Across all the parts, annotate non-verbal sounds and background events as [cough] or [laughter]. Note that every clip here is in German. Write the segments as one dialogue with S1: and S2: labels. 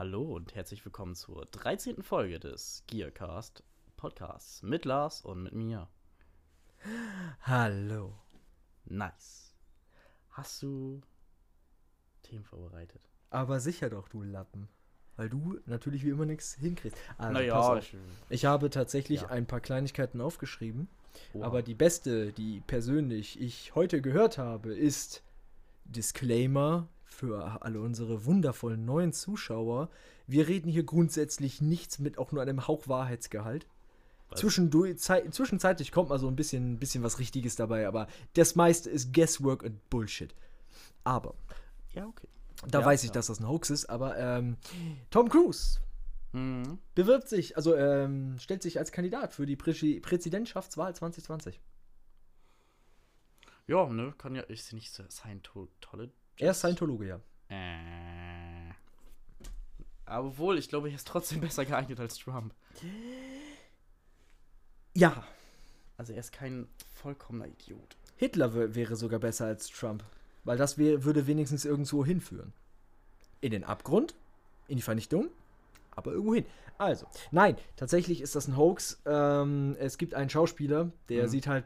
S1: Hallo und herzlich willkommen zur 13. Folge des Gearcast Podcasts mit Lars und mit mir.
S2: Hallo.
S1: Nice. Hast du Themen vorbereitet?
S2: Aber sicher doch, du Lappen. Weil du natürlich wie immer nichts hinkriegst. Also,
S1: naja, ich,
S2: ich habe tatsächlich
S1: Ja.
S2: ein paar Kleinigkeiten aufgeschrieben.
S1: Oha.
S2: Aber die beste, die persönlich ich heute gehört habe, ist Disclaimer für alle unsere wundervollen neuen Zuschauer. Wir reden hier grundsätzlich nichts mit auch nur einem Hauch Wahrheitsgehalt. Zwischendurch, zei zwischenzeitlich kommt mal so ein bisschen, bisschen was Richtiges dabei, aber das meiste ist Guesswork und Bullshit. Aber
S1: ja, okay.
S2: da
S1: Ja,
S2: weiß ich,
S1: ja.
S2: dass das ein Hoax ist, aber ähm, Tom Cruise
S1: Mhm.
S2: bewirbt sich, also ähm, stellt sich als Kandidat für die Prä Präsidentschaftswahl 2020.
S1: Ja, ne, kann ja, ist nicht so Scientology?
S2: Er ist Scientologe, ja.
S1: Äh. Aber obwohl, ich glaube, er ist trotzdem [laughs] besser geeignet als Trump.
S2: Ja,
S1: Also er ist kein vollkommener Idiot.
S2: Hitler wär- wäre sogar besser als Trump, weil das wär, würde wenigstens irgendwo hinführen. In den Abgrund, in die Vernichtung, aber irgendwo hin. Also, nein, tatsächlich ist das ein Hoax. Ähm, es gibt einen Schauspieler, der
S1: Mhm.
S2: sieht halt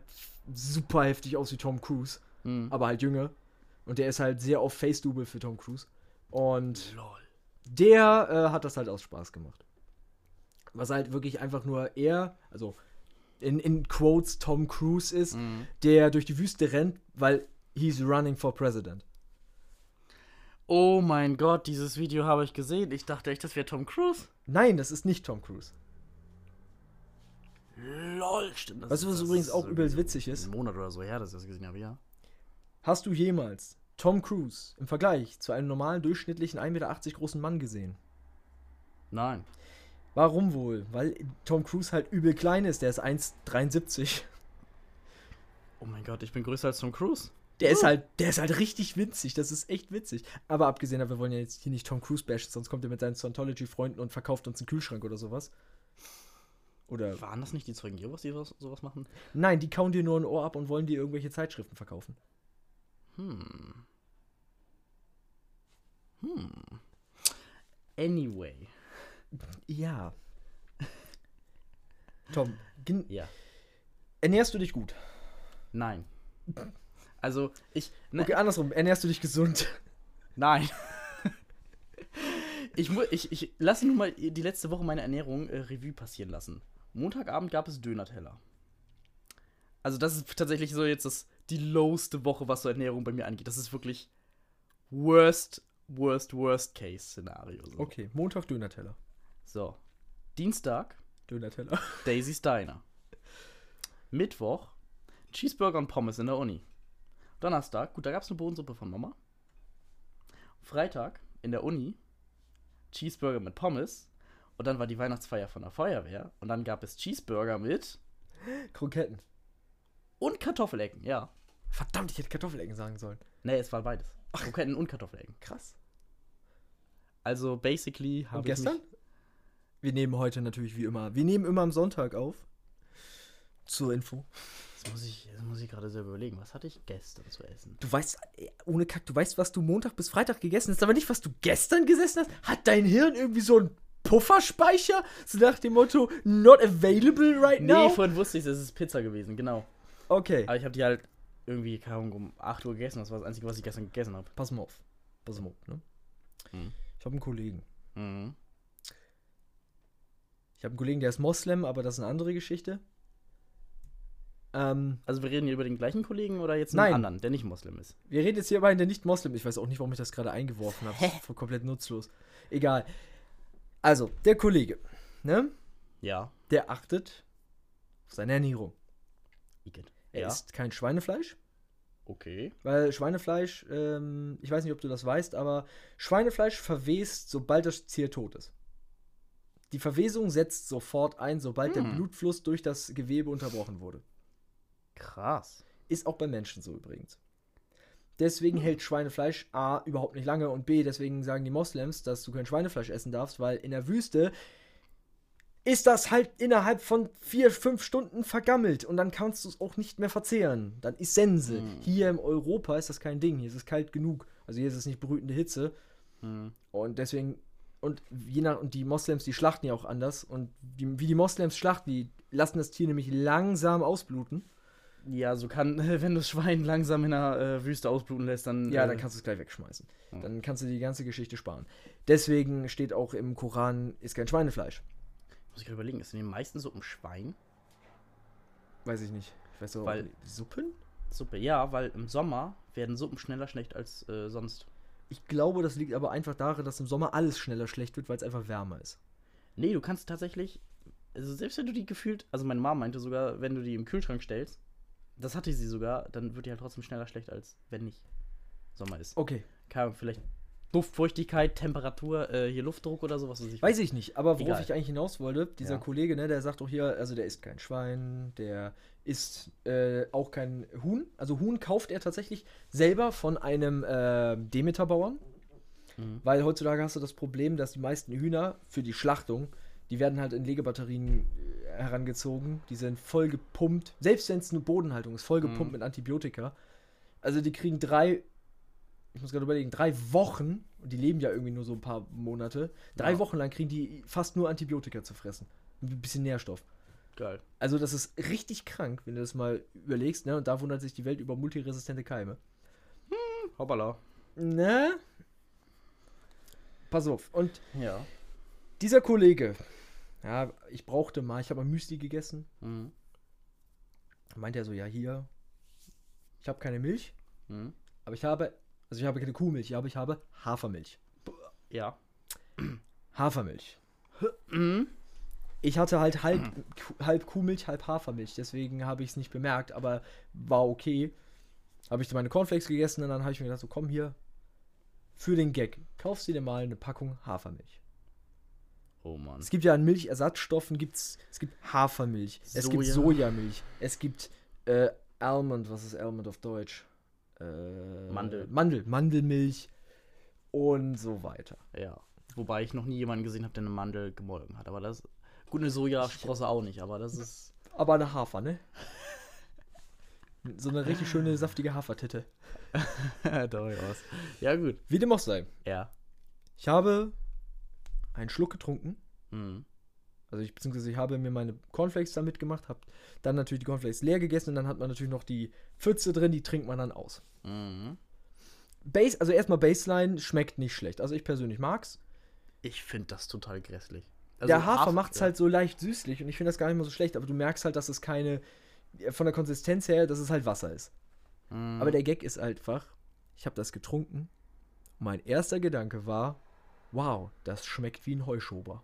S2: super heftig aus wie Tom Cruise,
S1: Mhm.
S2: aber halt jünger. Und der ist halt sehr auf Face-Double für Tom Cruise. Und
S1: Lol.
S2: der äh, hat das halt aus Spaß gemacht. Was halt wirklich einfach nur er, also in, in Quotes Tom Cruise ist,
S1: Mhm.
S2: der durch die Wüste rennt, weil he's running for president.
S1: Oh mein Gott, dieses Video habe ich gesehen. Ich dachte echt, das wäre Tom Cruise.
S2: Nein, das ist nicht Tom Cruise.
S1: Lol, stimmt. Das
S2: Weißt du, was übrigens auch übelst witzig ist?
S1: Ein Monat oder so her, dass ich das gesehen habe, ja.
S2: Hast du jemals Tom Cruise im Vergleich zu einem normalen, durchschnittlichen 1,80 Meter großen Mann gesehen?
S1: Nein.
S2: Warum wohl? Weil Tom Cruise halt übel klein ist. Der ist 1,73.
S1: Oh mein Gott, ich bin größer als Tom Cruise.
S2: Der ist halt, der ist halt richtig winzig. Das ist echt witzig. Aber abgesehen davon, wir wollen ja jetzt hier nicht Tom Cruise bashen, sonst kommt er mit seinen Scientology-Freunden und verkauft uns einen Kühlschrank oder sowas. Oder.
S1: Waren das nicht die Zeugen Jehovas, die sowas, sowas machen?
S2: Nein, die kauen dir nur ein Ohr ab und wollen dir irgendwelche Zeitschriften verkaufen.
S1: Hm. Hm. Anyway.
S2: Ja. Tom,
S1: Ja.
S2: ernährst du dich gut?
S1: Nein. Also, ich. Ne,
S2: Okay, andersrum, ernährst du dich gesund?
S1: Nein. ich, ich, ich lasse nun mal die letzte Woche meine Ernährung äh, Revue passieren lassen. Montagabend gab es Döner-Teller. Also, das ist tatsächlich so jetzt das, die lowste Woche, was so Ernährung bei mir angeht. Das ist wirklich worst, worst, worst case Szenario. So.
S2: Okay, Montag Döner-Teller.
S1: so. Dienstag
S2: Döner-Teller. [laughs]
S1: Daisy's Diner. Mittwoch Cheeseburger und Pommes in der Uni. Donnerstag, gut, da gab es eine Bohnensuppe von Mama. Freitag in der Uni Cheeseburger mit Pommes. Und dann war die Weihnachtsfeier von der Feuerwehr. Und dann gab es Cheeseburger mit
S2: Kroketten.
S1: Und Kartoffelecken, ja.
S2: Verdammt, ich hätte Kartoffelecken sagen sollen.
S1: Nee, es war beides. Kroketten und Kartoffelecken.
S2: Krass.
S1: Also basically habe
S2: Und
S1: ich
S2: gestern? Wir nehmen heute natürlich wie immer. Wir nehmen immer am Sonntag auf. Zur Info.
S1: Jetzt muss ich, jetzt muss ich gerade selber überlegen, was hatte ich gestern zu essen?
S2: Du weißt, äh, ohne Kack, du weißt, was du Montag bis Freitag gegessen hast, aber nicht, was du gestern gegessen hast. Hat dein Hirn irgendwie so einen Pufferspeicher? So nach dem Motto, not available right now?
S1: Nee, vorhin wusste ich, es ist Pizza gewesen, genau.
S2: Okay.
S1: Aber ich habe die halt irgendwie, keine Ahnung, um 8 Uhr gegessen. Das war das Einzige, was ich gestern gegessen habe.
S2: Pass mal auf. Pass mal auf, ne?
S1: Mhm.
S2: Ich habe einen Kollegen.
S1: Mhm.
S2: Ich habe einen Kollegen, der ist Moslem, aber das ist eine andere Geschichte. Ähm,
S1: Also wir reden hier über den gleichen Kollegen oder jetzt einen
S2: Nein.
S1: anderen, der nicht Moslem ist?
S2: wir reden jetzt hier über einen, der nicht Moslem ist. Ich weiß auch nicht, warum ich das gerade eingeworfen habe. [laughs] Voll komplett nutzlos. Egal. Also, der Kollege, ne?
S1: Ja.
S2: Der achtet auf seine Ernährung.
S1: Igitt.
S2: Er
S1: Ja.
S2: isst kein Schweinefleisch,
S1: Okay.
S2: weil Schweinefleisch, ähm, ich weiß nicht, ob du das weißt, aber Schweinefleisch verwest, sobald das Tier tot ist. Die Verwesung setzt sofort ein, sobald der
S1: Hm.
S2: Blutfluss durch das Gewebe unterbrochen wurde.
S1: Krass.
S2: Ist auch bei Menschen so übrigens. Deswegen hält Schweinefleisch A überhaupt nicht lange und B, deswegen sagen die Moslems, dass du kein Schweinefleisch essen darfst, weil in der Wüste ist das halt innerhalb von vier, fünf Stunden vergammelt und dann kannst du es auch nicht mehr verzehren. Dann ist Sense.
S1: Hm.
S2: Hier in Europa ist das kein Ding. Hier ist es kalt genug. Also hier ist es nicht brütende Hitze.
S1: Hm.
S2: Und deswegen, und je nach und die Moslems, die schlachten ja auch anders und die, wie die Moslems schlachten, die lassen das Tier nämlich langsam ausbluten.
S1: Ja, so kann, [laughs] wenn du das Schwein langsam in der äh, Wüste ausbluten lässt, dann.
S2: Ja,
S1: äh,
S2: dann kannst du es gleich wegschmeißen.
S1: Ja.
S2: Dann kannst du die ganze Geschichte sparen. Deswegen steht auch im Koran, ist kein Schweinefleisch.
S1: Muss ich gerade überlegen, ist in den meisten Suppen Schwein?
S2: Weiß ich nicht. Ich weiß auch
S1: Weil-
S2: Suppen?
S1: Suppe, ja, weil im Sommer werden Suppen schneller schlecht als äh, sonst.
S2: Ich glaube, das liegt aber einfach daran, dass im Sommer alles schneller schlecht wird, weil es einfach wärmer ist.
S1: Nee, du kannst tatsächlich, also selbst wenn du die gefühlt, also meine Mama meinte sogar, wenn du die im Kühlschrank stellst, das hatte sie sogar, dann wird die halt trotzdem schneller schlecht, als wenn nicht Sommer ist.
S2: Okay.
S1: Keine Ahnung, vielleicht Luftfeuchtigkeit, Temperatur, äh, hier Luftdruck oder sowas. Was ich
S2: Weiß ich nicht, aber worauf
S1: Egal.
S2: ich eigentlich hinaus wollte, dieser
S1: Ja.
S2: Kollege, ne, der sagt doch hier, also der isst kein Schwein, der isst äh, auch kein Huhn. Also Huhn kauft er tatsächlich selber von einem äh, Demeter-Bauern,
S1: Mhm.
S2: weil heutzutage hast du das Problem, dass die meisten Hühner für die Schlachtung, die werden halt in Legebatterien äh, herangezogen, die sind voll gepumpt, selbst wenn es eine Bodenhaltung ist, voll gepumpt
S1: Mhm.
S2: mit Antibiotika. Also die kriegen drei, ich muss gerade überlegen, drei Wochen, und die leben ja irgendwie nur so ein paar Monate, drei
S1: Ja.
S2: Wochen lang kriegen die fast nur Antibiotika zu fressen. Ein bisschen Nährstoff.
S1: Geil.
S2: Also das ist richtig krank, wenn du das mal überlegst, ne? Und da wundert sich die Welt über multiresistente Keime.
S1: Hoppala.
S2: Ne? Pass auf. Und
S1: Ja.
S2: dieser Kollege, ja, ich brauchte mal, ich habe mal Müsli gegessen.
S1: Mhm.
S2: Meinte er so, ja, hier, ich habe keine Milch,
S1: Mhm.
S2: aber ich habe, also ich habe keine Kuhmilch, aber ich habe Hafermilch.
S1: Ja. [clears throat]
S2: Hafermilch.
S1: Mhm.
S2: Ich hatte halt halb, Ku- halb Kuhmilch, halb Hafermilch, deswegen habe ich es nicht bemerkt, aber war okay. Habe ich meine Cornflakes gegessen und dann habe ich mir gedacht, so komm hier, für den Gag, kaufst du dir mal eine Packung Hafermilch.
S1: Oh Mann.
S2: Es gibt ja an Milchersatzstoffen, gibt's, es gibt Hafermilch, es gibt
S1: Soja.
S2: Sojamilch, es gibt äh, Almond, was ist Almond auf Deutsch? Äh,
S1: Mandel.
S2: Mandel, Mandelmilch und so weiter.
S1: Ja. Wobei ich noch nie jemanden gesehen habe, der eine Mandel gemolken hat. Aber das. Gut, eine Sojasprosse auch nicht, aber das ist.
S2: Aber eine Hafer, ne? So eine richtig schöne, saftige Hafertitte. [laughs]
S1: Durchaus. Ja, gut.
S2: Wie dem auch sei.
S1: Ja.
S2: Ich habe einen Schluck getrunken.
S1: Mhm.
S2: Also ich, beziehungsweise ich habe mir meine Cornflakes da mitgemacht, habe dann natürlich die Cornflakes leer gegessen und dann hat man natürlich noch die Pfütze drin, die trinkt man dann aus.
S1: Mhm.
S2: Base, also erstmal Baseline schmeckt nicht schlecht. Also ich persönlich mag's.
S1: Ich finde das total grässlich.
S2: Der Hafer macht's
S1: ja.
S2: halt so leicht süßlich und ich finde das gar nicht mal so schlecht, aber du merkst halt, dass es keine, von der Konsistenz her, dass es halt Wasser ist.
S1: Mhm.
S2: Aber der Gag ist einfach, ich habe das getrunken mein erster Gedanke war, wow, das schmeckt wie ein Heuschober.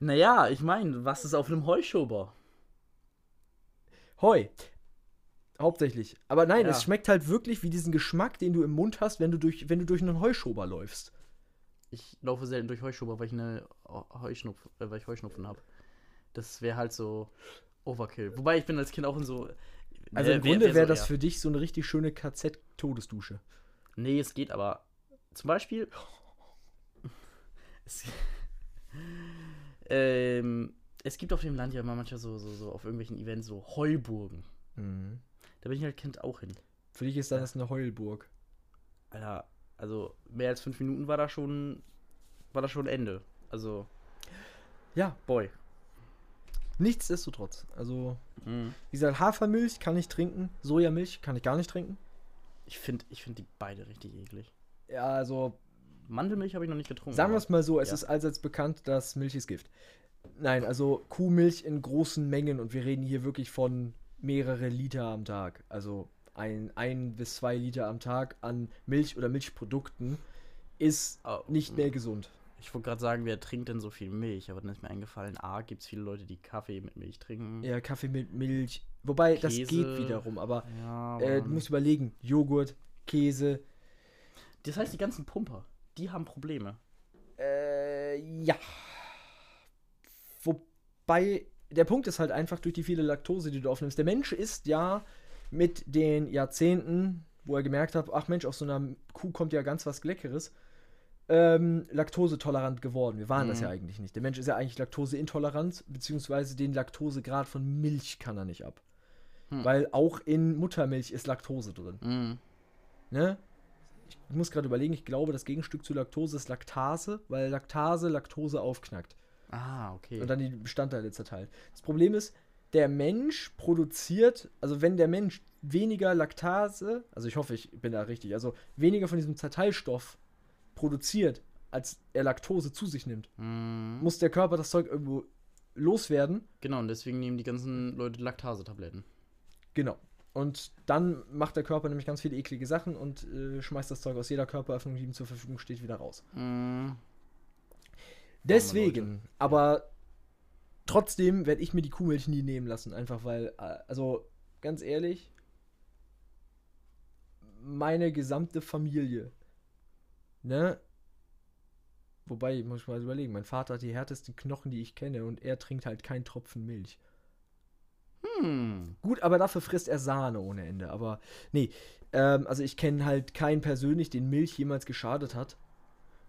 S1: Naja, ich meine, was ist auf einem Heuschober?
S2: Heu. Hauptsächlich. Aber nein,
S1: Ja.
S2: es schmeckt halt wirklich wie diesen Geschmack, den du im Mund hast, wenn du durch, wenn du durch einen Heuschober läufst.
S1: Ich laufe selten durch Heuschober, weil ich eine Heuschnupf, äh, weil ich Heuschnupfen habe. Das wäre halt so Overkill. Wobei ich bin als Kind auch in so.
S2: Also im
S1: wär-
S2: Grunde
S1: wär
S2: wäre
S1: so
S2: das
S1: eher-
S2: für dich so eine richtig schöne KZ-Todesdusche.
S1: Nee, es geht aber. Zum Beispiel. [laughs] Es, ähm, es gibt auf dem Land ja immer manchmal so, so, so auf irgendwelchen Events so Heuburgen.
S2: Mhm.
S1: Da bin ich halt Kind auch hin.
S2: Für dich ist dann das eine Heulburg.
S1: Alter, also mehr als fünf Minuten war da schon. War da schon Ende. Also,
S2: Ja,
S1: boy.
S2: nichtsdestotrotz. Also,
S1: Mhm.
S2: wie gesagt, Hafermilch kann ich trinken, Sojamilch kann ich gar nicht trinken.
S1: Ich finde ich find die beide richtig eklig.
S2: Ja, also,
S1: Mandelmilch habe ich noch nicht getrunken.
S2: sagen wir es mal so, es
S1: ja.
S2: ist allseits bekannt, dass Milch ist Gift. Nein, also Kuhmilch in großen Mengen und wir reden hier wirklich von mehrere Liter am Tag. Also ein, ein bis zwei Liter am Tag an Milch oder Milchprodukten ist
S1: Oh,
S2: nicht mehr gesund.
S1: Ich wollte gerade sagen, wer trinkt denn so viel Milch? Aber dann ist mir eingefallen, A, gibt es viele Leute, die Kaffee mit Milch trinken.
S2: Ja, Kaffee mit Milch. Wobei, das
S1: Käse.
S2: geht wiederum, aber
S1: Ja,
S2: äh,
S1: aber-
S2: du musst überlegen, Joghurt, Käse.
S1: das heißt, die ganzen Pumper, die haben Probleme.
S2: Äh, ja. Wobei, der Punkt ist halt einfach durch die viele Laktose, die du aufnimmst. Der Mensch ist ja mit den Jahrzehnten, wo er gemerkt hat, ach Mensch, aus so einer Kuh kommt ja ganz was Leckeres, ähm, laktosetolerant geworden. Wir waren das
S1: Mhm.
S2: ja eigentlich nicht. Der Mensch ist ja eigentlich laktoseintolerant, beziehungsweise den Laktosegrad von Milch kann er nicht ab.
S1: Hm.
S2: Weil auch in Muttermilch ist Laktose drin.
S1: Mhm.
S2: Ne? Ich muss gerade überlegen, ich glaube, das Gegenstück zu Laktose ist Laktase, weil Laktase Laktose aufknackt
S1: Ah, okay.
S2: und dann die Bestandteile zerteilt. Das Problem ist, der Mensch produziert, also wenn der Mensch weniger Laktase, also ich hoffe, ich bin da richtig, also weniger von diesem Zerteilstoff produziert, als er Laktose zu sich nimmt,
S1: Mhm.
S2: muss der Körper das Zeug irgendwo loswerden.
S1: Genau, und deswegen nehmen die ganzen Leute Laktasetabletten.
S2: Genau. Und dann macht der Körper nämlich ganz viele eklige Sachen und äh, schmeißt das Zeug aus jeder Körperöffnung, die ihm zur Verfügung steht, wieder raus.
S1: Mhm.
S2: Deswegen, aber trotzdem werde ich mir die Kuhmilch nie nehmen lassen, einfach weil, äh, also ganz ehrlich, meine gesamte Familie, ne? Wobei, muss ich mal überlegen, mein Vater hat die härtesten Knochen, die ich kenne und er trinkt halt keinen Tropfen Milch.
S1: Hm.
S2: Gut, aber dafür frisst er Sahne ohne Ende. Aber nee, ähm, also ich kenne halt keinen persönlich, den Milch jemals geschadet hat.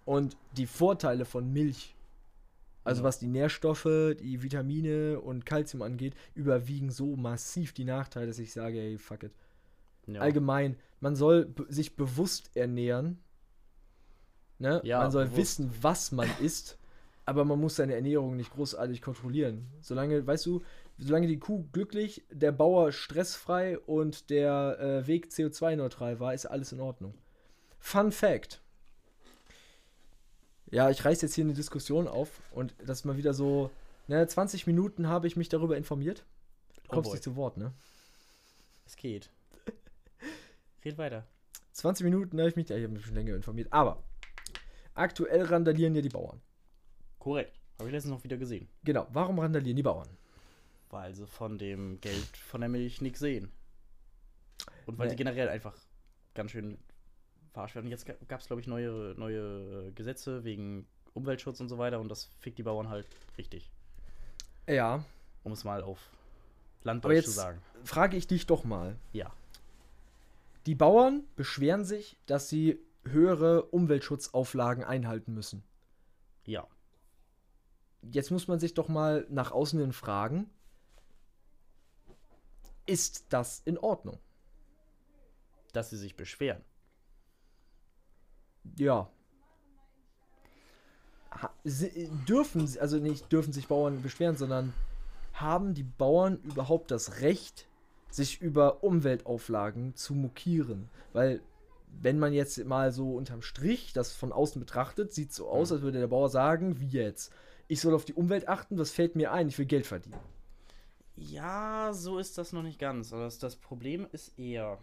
S2: Und die Vorteile von Milch, also
S1: Ja.
S2: was die Nährstoffe, die Vitamine und Kalzium angeht, überwiegen so massiv die Nachteile, dass ich sage, ey, fuck it.
S1: Ja.
S2: Allgemein, man soll sich bewusst ernähren. Ne?
S1: Ja,
S2: man soll
S1: bewusst.
S2: wissen, was man isst, aber man muss seine Ernährung nicht großartig kontrollieren. Solange, weißt du, solange die Kuh glücklich, der Bauer stressfrei und der äh, Weg CO2-neutral war, ist alles in Ordnung. Fun Fact. Ja, ich reiß jetzt hier eine Diskussion auf und das ist mal wieder so, ne, 20 Minuten habe ich mich darüber informiert. Du
S1: Oh
S2: kommst
S1: boy.
S2: nicht zu Wort, ne?
S1: Es geht. [laughs] Red weiter.
S2: 20 Minuten habe ich mich, ja, ich habe mich schon länger informiert, aber aktuell randalieren ja die Bauern.
S1: Korrekt. Habe ich letztens noch wieder gesehen.
S2: Genau, warum randalieren die Bauern?
S1: Weil sie von dem Geld von der Milch nichts sehen. Und weil
S2: Nee.
S1: sie generell einfach ganz schön verarscht werden. Jetzt gab es, glaube ich, neue, neue äh, Gesetze wegen Umweltschutz und so weiter und das fickt die Bauern halt richtig.
S2: Ja,
S1: Um es mal auf Landdeutsch zu sagen.
S2: frage ich dich doch mal.
S1: Ja.
S2: Die Bauern beschweren sich, dass sie höhere Umweltschutzauflagen einhalten müssen.
S1: Ja.
S2: Jetzt muss man sich doch mal nach außen hin fragen, ist das in Ordnung?
S1: Dass sie sich beschweren.
S2: Ja. Ha, sie, dürfen, sie- also nicht dürfen sich Bauern beschweren, sondern haben die Bauern überhaupt das Recht, sich über Umweltauflagen zu mokieren? Weil, wenn man jetzt mal so unterm Strich das von außen betrachtet, sieht es so aus, als würde der Bauer sagen, wie jetzt? Ich soll auf die Umwelt achten, was fällt mir ein? Ich will Geld verdienen.
S1: Ja, so ist das noch nicht ganz. Das, das Problem ist eher,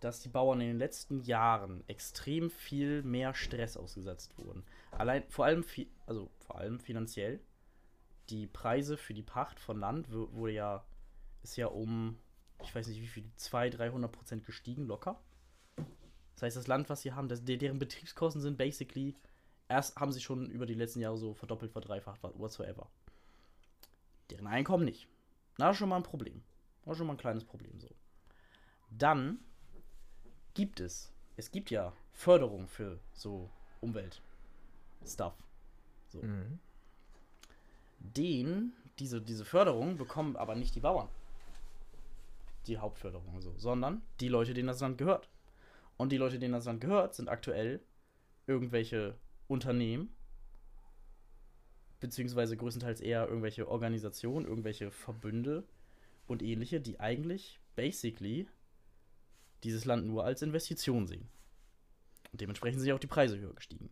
S1: dass die Bauern in den letzten Jahren extrem viel mehr Stress ausgesetzt wurden. Allein, vor allem, also vor allem finanziell. Die Preise für die Pacht von Land wurde ja, ist ja um, ich weiß nicht wie viel, 200, 300 Prozent gestiegen, locker. Das heißt, das Land, was sie haben, das, de- deren Betriebskosten sind basically, erst haben sie schon über die letzten Jahre so verdoppelt, verdreifacht, what- whatsoever. Deren Einkommen nicht. Na, das ist schon mal ein Problem. Das ist schon mal ein kleines Problem so. Dann gibt es, es gibt ja Förderung für so Umwelt-Stuff. So. Den, diese, diese Förderung bekommen aber nicht die Bauern. Die Hauptförderung so, sondern die Leute, denen das Land gehört. Und die Leute, denen das Land gehört, sind aktuell irgendwelche Unternehmen, beziehungsweise größtenteils eher irgendwelche Organisationen, irgendwelche Verbünde und ähnliche, die eigentlich basically dieses Land nur als Investition sehen. Und dementsprechend sind ja auch die Preise höher gestiegen.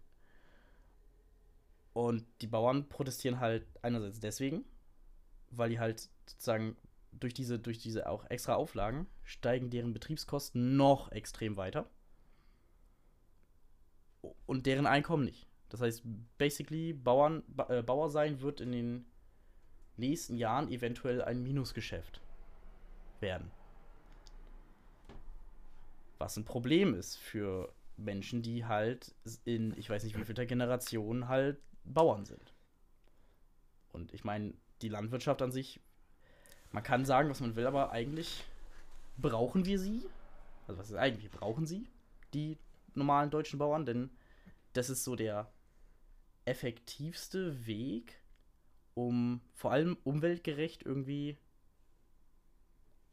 S1: Und die Bauern protestieren halt einerseits deswegen, weil die halt sozusagen durch diese, durch diese auch extra Auflagen steigen deren Betriebskosten noch extrem weiter. Und deren Einkommen nicht. Das heißt, basically, Bauern, ba äh, Bauer sein wird in den nächsten Jahren eventuell ein Minusgeschäft werden. Was ein Problem ist für Menschen, die halt in, ich weiß nicht wie vielter Generation halt Bauern sind. Und ich meine, die Landwirtschaft an sich, man kann sagen, was man will, aber eigentlich brauchen wir sie. Also was ist eigentlich? Brauchen sie, die normalen deutschen Bauern, denn das ist so der effektivste Weg, um vor allem umweltgerecht irgendwie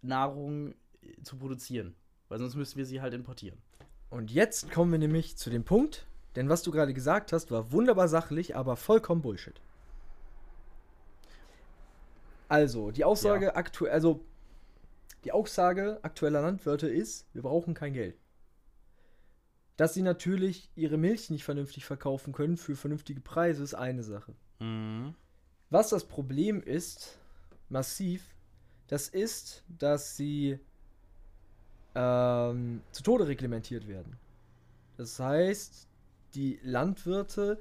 S1: Nahrung äh, zu produzieren. Weil sonst müssten wir sie halt importieren.
S2: Und jetzt kommen wir nämlich zu dem Punkt, denn was du gerade gesagt hast, war wunderbar sachlich, aber vollkommen Bullshit. Also, die Aussage aktuell, also die Aussage aktueller Landwirte ist, wir brauchen kein Geld. Dass sie natürlich ihre Milch nicht vernünftig verkaufen können für vernünftige Preise, ist eine Sache.
S1: Mhm.
S2: Was das Problem ist, massiv, das ist, dass sie ähm, zu Tode reglementiert werden. Das heißt, die Landwirte,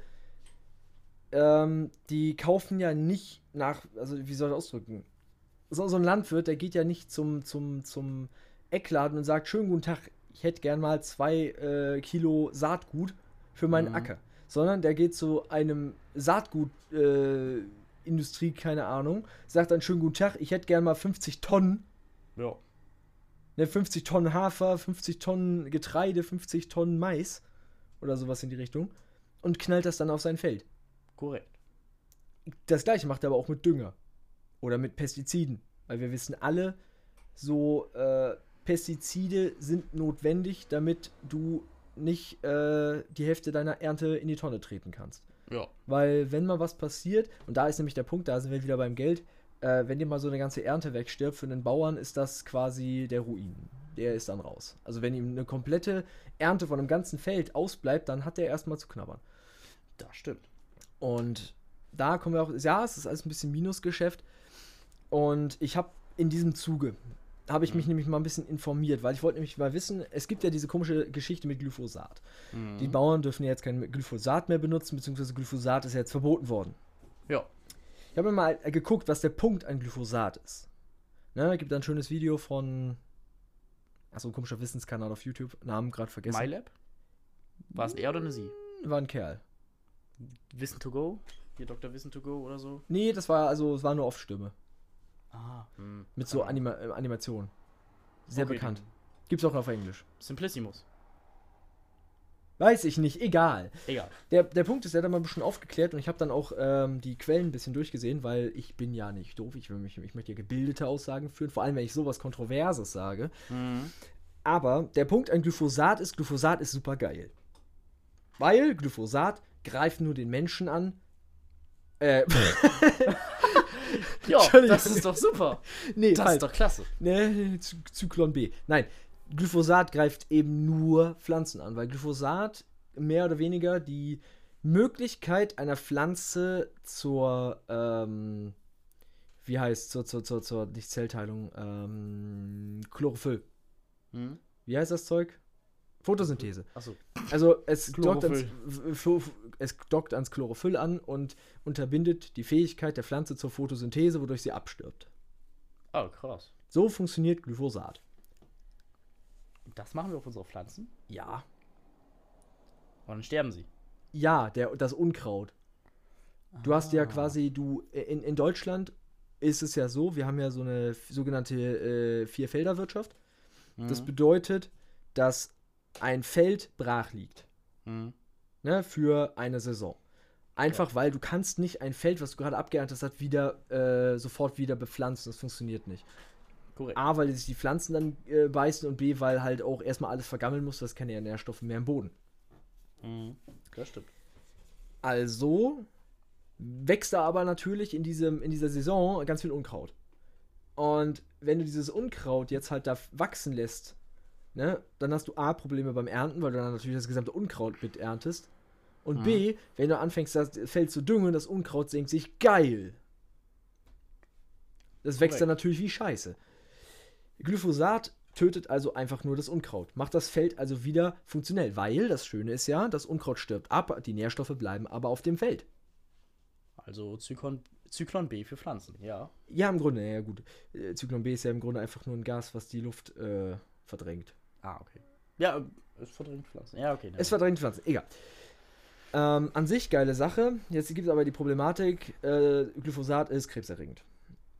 S2: ähm, die kaufen ja nicht nach, also wie soll ich das ausdrücken? So, so ein Landwirt, der geht ja nicht zum, zum, zum Eckladen und sagt, schönen guten Tag, ich hätte gern mal zwei äh, Kilo Saatgut für meinen
S1: Mhm.
S2: Acker. Sondern der geht zu einem Saatgut, äh, Industrie, keine Ahnung, sagt dann schönen guten Tag, ich hätte gern mal 50 Tonnen
S1: Ja.
S2: Ne, 50 Tonnen Hafer, 50 Tonnen Getreide, 50 Tonnen Mais oder sowas in die Richtung und knallt das dann auf sein Feld.
S1: Korrekt.
S2: Das gleiche macht er aber auch mit Dünger oder mit Pestiziden, weil wir wissen alle, so äh, Pestizide sind notwendig, damit du nicht äh, die Hälfte deiner Ernte in die Tonne treten kannst.
S1: Ja.
S2: Weil wenn mal was passiert, und da ist nämlich der Punkt, da sind wir wieder beim Geld, äh, wenn dir mal so eine ganze Ernte wegstirbt, für einen Bauern ist das quasi der Ruin. Der ist dann raus. Also wenn ihm eine komplette Ernte von einem ganzen Feld ausbleibt, dann hat er erstmal zu knabbern.
S1: Das stimmt.
S2: Und da kommen wir auch, ja, es ist alles ein bisschen Minusgeschäft. Und ich habe in diesem Zuge, habe ich mich
S1: Mhm.
S2: nämlich mal ein bisschen informiert, weil ich wollte nämlich mal wissen, es gibt ja diese komische Geschichte mit Glyphosat.
S1: Mhm.
S2: Die Bauern dürfen ja jetzt kein Glyphosat mehr benutzen, beziehungsweise Glyphosat ist ja jetzt verboten worden.
S1: Ja.
S2: Ich habe mir mal äh, geguckt, was der Punkt an Glyphosat ist. Ne, gibt ein schönes Video von. Achso, ein komischer Wissenskanal auf YouTube. Namen gerade vergessen.
S1: MyLab? War es er oder eine sie?
S2: War ein Kerl.
S1: Wissen to go? Hier Dr. Wissen to go oder so?
S2: Nee, das war also, es war nur Off-Stimme.
S1: Ah. Hm.
S2: Mit so. Anima äh, Animation. Sehr
S1: Okay,
S2: bekannt. Gibt's auch auf Englisch.
S1: Simplissimus.
S2: Weiß ich nicht, egal.
S1: Egal.
S2: Der, der Punkt ist, er hat da mal ein bisschen aufgeklärt und ich habe dann auch ähm, die Quellen ein bisschen durchgesehen, weil ich bin ja nicht doof. Ich, will mich, ich möchte ja gebildete Aussagen führen, vor allem wenn ich sowas Kontroverses sage.
S1: Mhm.
S2: Aber der Punkt an Glyphosat ist, Glyphosat ist super geil. Weil Glyphosat greift nur den Menschen an. Äh, [laughs] [laughs]
S1: Ja, [laughs] das ist doch super.
S2: nee,
S1: Das
S2: falsch.
S1: ist doch klasse.
S2: Ne, Zy- Zyklon B. Nein, Glyphosat greift eben nur Pflanzen an, weil Glyphosat mehr oder weniger die Möglichkeit einer Pflanze zur, ähm, wie heißt, zur, zur, zur, zur, nicht Zellteilung, ähm, Chlorophyll.
S1: Mhm.
S2: Wie heißt das Zeug? Photosynthese.
S1: Achso.
S2: Also es
S1: Chlorophyll.
S2: Es dockt ans Chlorophyll an und unterbindet die Fähigkeit der Pflanze zur Photosynthese, wodurch sie abstirbt.
S1: Oh, krass.
S2: So funktioniert Glyphosat.
S1: Das machen wir auf unsere Pflanzen
S2: Ja.
S1: und dann sterben sie.
S2: Ja, der, das Unkraut. Du hast ja
S1: Ah.
S2: quasi, du, in, in Deutschland ist es ja so, wir haben ja so eine sogenannte äh, Vierfelderwirtschaft. Das
S1: Mhm.
S2: bedeutet, dass ein Feld brach liegt.
S1: Mhm.
S2: Ne, für eine Saison. Einfach weil du kannst nicht ein Feld, was du gerade abgeerntet hast, wieder äh, sofort wieder bepflanzen. Das funktioniert nicht.
S1: Korrekt.
S2: A, weil sich die Pflanzen dann äh, beißen und B, weil halt auch erstmal alles vergammeln muss, das keine Nährstoffe mehr im Boden.
S1: Mhm. Das stimmt.
S2: Also wächst da aber natürlich in, diesem, in dieser Saison ganz viel Unkraut. Und wenn du dieses Unkraut jetzt halt da wachsen lässt, ne, dann hast du A, Probleme beim Ernten, weil du dann natürlich das gesamte Unkraut mit erntest. Und
S1: Mhm.
S2: B, wenn du anfängst, das Feld zu düngen, das Unkraut senkt sich geil. Das wächst dann
S1: Korrekt.
S2: natürlich wie Scheiße. Glyphosat tötet also einfach nur das Unkraut, macht das Feld also wieder funktionell, weil das Schöne ist ja, das Unkraut stirbt ab, die Nährstoffe bleiben aber auf dem Feld.
S1: Also Zyklon, Zyklon B für Pflanzen, ja.
S2: Ja, im Grunde, ja gut. Äh, Zyklon B ist ja im Grunde einfach nur ein Gas, was die Luft äh, verdrängt.
S1: Ah, okay. Ja, es verdrängt Pflanzen. Ja, okay.
S2: Es verdrängt Pflanzen, egal. Ähm, an sich geile Sache. Jetzt gibt es aber die Problematik, äh, Glyphosat ist krebserregend.